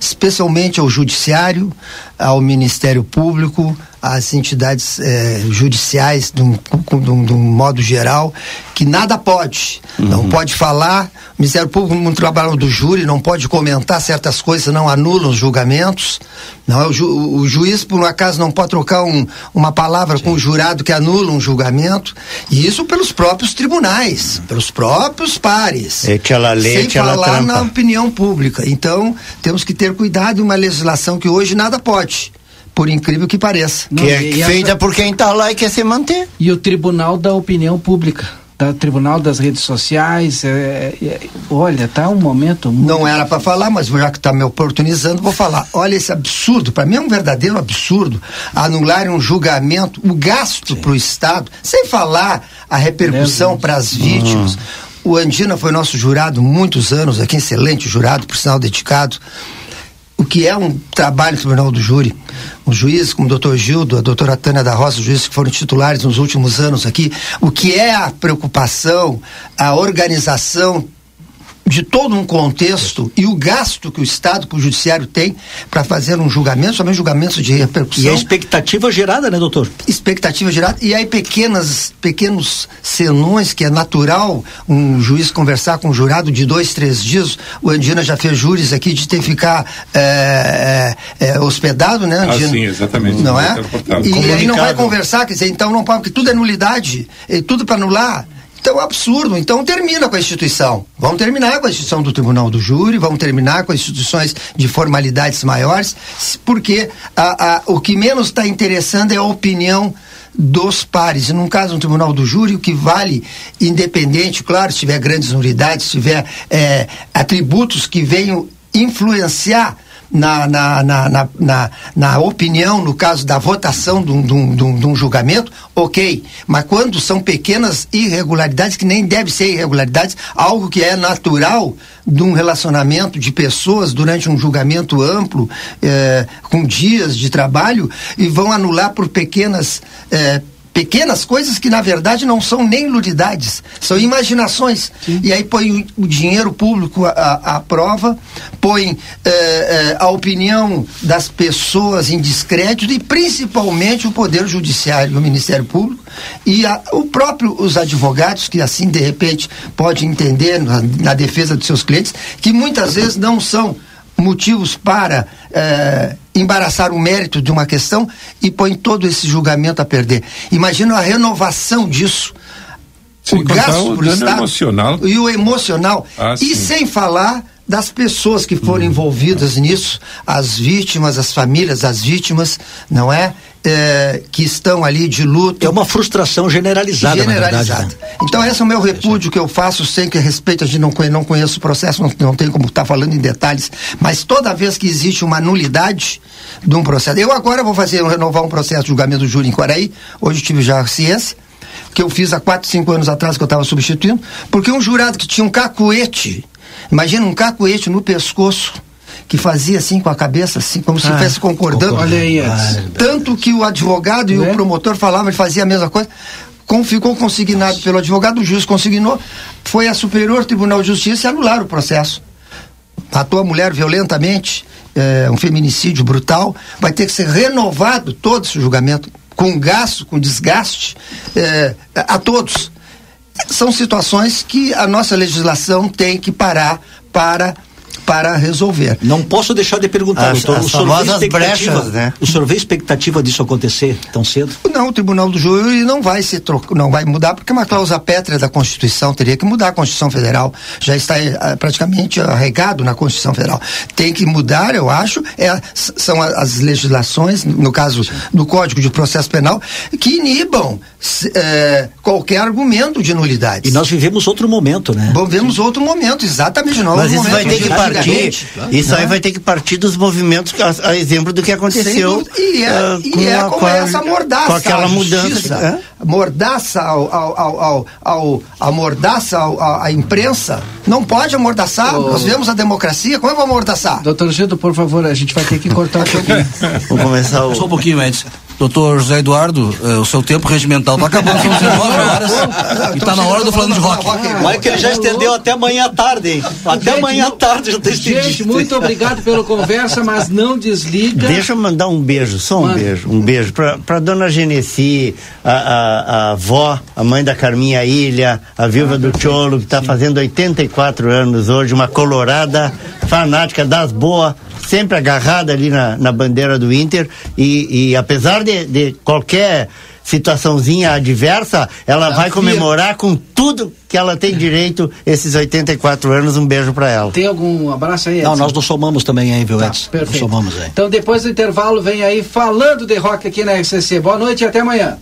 especialmente ao judiciário, ao Ministério Público, às entidades eh, judiciais, de um, de um- de um modo geral, que nada pode. Não pode falar, o Ministério Público no trabalho do júri, não pode comentar certas coisas, senão anulam os julgamentos. Não, o, ju- o juiz, por um acaso, não pode trocar um- uma palavra com o jurado que anula um julgamento. E isso pelos próprios tribunais, pelos próprios pares. Echa la lei, sem echa la falar trampa. na opinião pública. Então, temos que ter cuidado em uma legislação que hoje nada pode, por incrível que pareça. Não, Que é e essa- feita por quem tá lá e quer se manter. E o Tribunal da Opinião Pública. Da Tribunal das Redes Sociais. é- é- olha, tá um momento. muito- Não era para falar, mas já que está me oportunizando, vou falar. Olha esse absurdo, para mim é um verdadeiro absurdo anular um julgamento, o gasto para o Estado, sem falar a repercussão para as vítimas. O Andina foi nosso jurado muitos anos aqui, excelente jurado, por sinal dedicado. O que é um trabalho no Tribunal do Júri. Os juízes, como o doutor Gildo, a doutora Tânia da Roça, os juízes que foram titulares nos últimos anos aqui, o que é a preocupação, a organização de todo um contexto e o gasto que o Estado, que o Judiciário tem para fazer um julgamento, somente julgamentos de repercussão. E a expectativa gerada, né, doutor? expectativa gerada. E aí pequenas pequenos senões que é natural um juiz conversar com um jurado de dois três dias. O Andina já fez júris aqui de ter que ficar é, é, é, hospedado né Ah, Andina? sim, exatamente. não é? E aí não vai conversar quer dizer então não pode porque tudo é nulidade é tudo para anular então é um absurdo. Então termina com a instituição. Vamos terminar com a instituição do Tribunal do Júri, vamos terminar com as instituições de formalidades maiores, porque a, a, o que menos está interessando é a opinião dos pares. E num caso, no Tribunal do Júri, o que vale, independente, claro, se tiver grandes nulidades, se tiver eh, atributos que venham influenciar na, na, na, na, na, opinião, no caso da votação de um, de, um, de, um, de um julgamento, ok. Mas quando são pequenas irregularidades, que nem deve ser irregularidades, algo que é natural de um relacionamento de pessoas durante um julgamento amplo, eh, com dias de trabalho, e vão anular por pequenas. Eh, pequenas coisas que na verdade não são nem nulidades, são imaginações. E aí põe o, dinheiro público à, prova, põe eh, eh, a opinião das pessoas em descrédito e principalmente o Poder Judiciário o Ministério Público e a- o próprio os advogados que assim de repente pode entender na, na defesa dos seus clientes que muitas vezes não são motivos para eh, embaraçar o mérito de uma questão e põe todo esse julgamento a perder. Imagina a renovação disso. Sem o gasto o dano Estado emocional. e o emocional. Ah, e sim. sem falar das pessoas que foram envolvidas nisso, as vítimas, as famílias das vítimas, não é? Eh, que estão ali de luto. É uma frustração generalizada, na verdade, Generalizada. né? Então, esse é o meu repúdio que eu faço sem que respeito, a gente não, conhe- não conheço o processo, não, não tem como estar falando em detalhes, mas toda vez que existe uma nulidade de um processo. Eu agora vou fazer, renovar um processo de julgamento do júri em Quaraí, hoje eu tive já a ciência, que eu fiz há 4, 5 anos atrás que eu estava substituindo, porque um jurado que tinha um cacuete, imagina um cacuete no pescoço, que fazia assim com a cabeça, assim, como se Ah, estivesse concordando. olha aí. Tanto que o advogado e Né? o promotor falavam, ele fazia a mesma coisa. Com, ficou consignado pelo advogado, o juiz consignou, foi a Superior Tribunal de Justiça e anularam o processo. Matou a mulher violentamente, é, um feminicídio brutal, vai ter que ser renovado todo esse julgamento, com gasto, com desgaste, é, a todos. São situações que a nossa legislação tem que parar para, para resolver. Não posso deixar de perguntar, As- doutor. as o senhor vê expectativa- brechas, né? O senhor vê expectativa disso acontecer tão cedo? Não, o Tribunal do Júri não vai se trocar, não vai mudar, porque é uma cláusula pétrea da Constituição, teria que mudar a Constituição Federal. Já está eh, praticamente arraigado na Constituição Federal. Tem que mudar, eu acho, é, são as legislações, no caso do Código de Processo Penal, que inibam eh, qualquer argumento de nulidade. E nós vivemos outro momento, né? Vivemos outro momento, exatamente. Não, Mas isso vai momento ter que de partir. antigamente, Isso aí vai ter que partir dos movimentos, a, a exemplo do que aconteceu. E é, e com é a- como com a- essa mordaça. Com aquela mudança. é? Mordaça ao, ao, ao, ao, ao- a mordaça ao- à, imprensa. Não pode amordaçar. Ô. Nós vemos a democracia. Como é que vai amordaçar? Doutor Gildo, por favor, a gente vai ter que cortar um [LAUGHS] pouquinho. Vamos começar o. Só um pouquinho antes. Doutor José Eduardo, eh, o seu tempo regimental tá acabando, [LAUGHS] são 19 horas. E tá na hora do falando de rock. Olha que ele já estendeu até amanhã à tarde, hein? Até Gente, amanhã à tarde já tem estendido. Gente, muito obrigado pela conversa, mas não desliga. Deixa eu mandar um beijo, só um Manda. beijo. Um beijo pra, pra dona Genesi, a, a, a avó, a mãe da Carminha Ilha, a viúva do Cholo, que tá fazendo 84 anos hoje, uma colorada fanática das boas, sempre agarrada ali na, na bandeira do Inter. E, e apesar de, de qualquer situaçãozinha adversa, ela vai comemorar com tudo que ela tem direito esses 84 anos. Um beijo pra ela. Tem algum abraço aí, Edson? Não, nós não somamos também aí, viu, Edson? perfeito. Não somamos aí. Então, depois do intervalo, vem aí falando de rock aqui na RCC. Boa noite e até amanhã.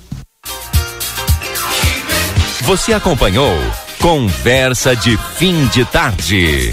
Você acompanhou Conversa de Fim de Tarde.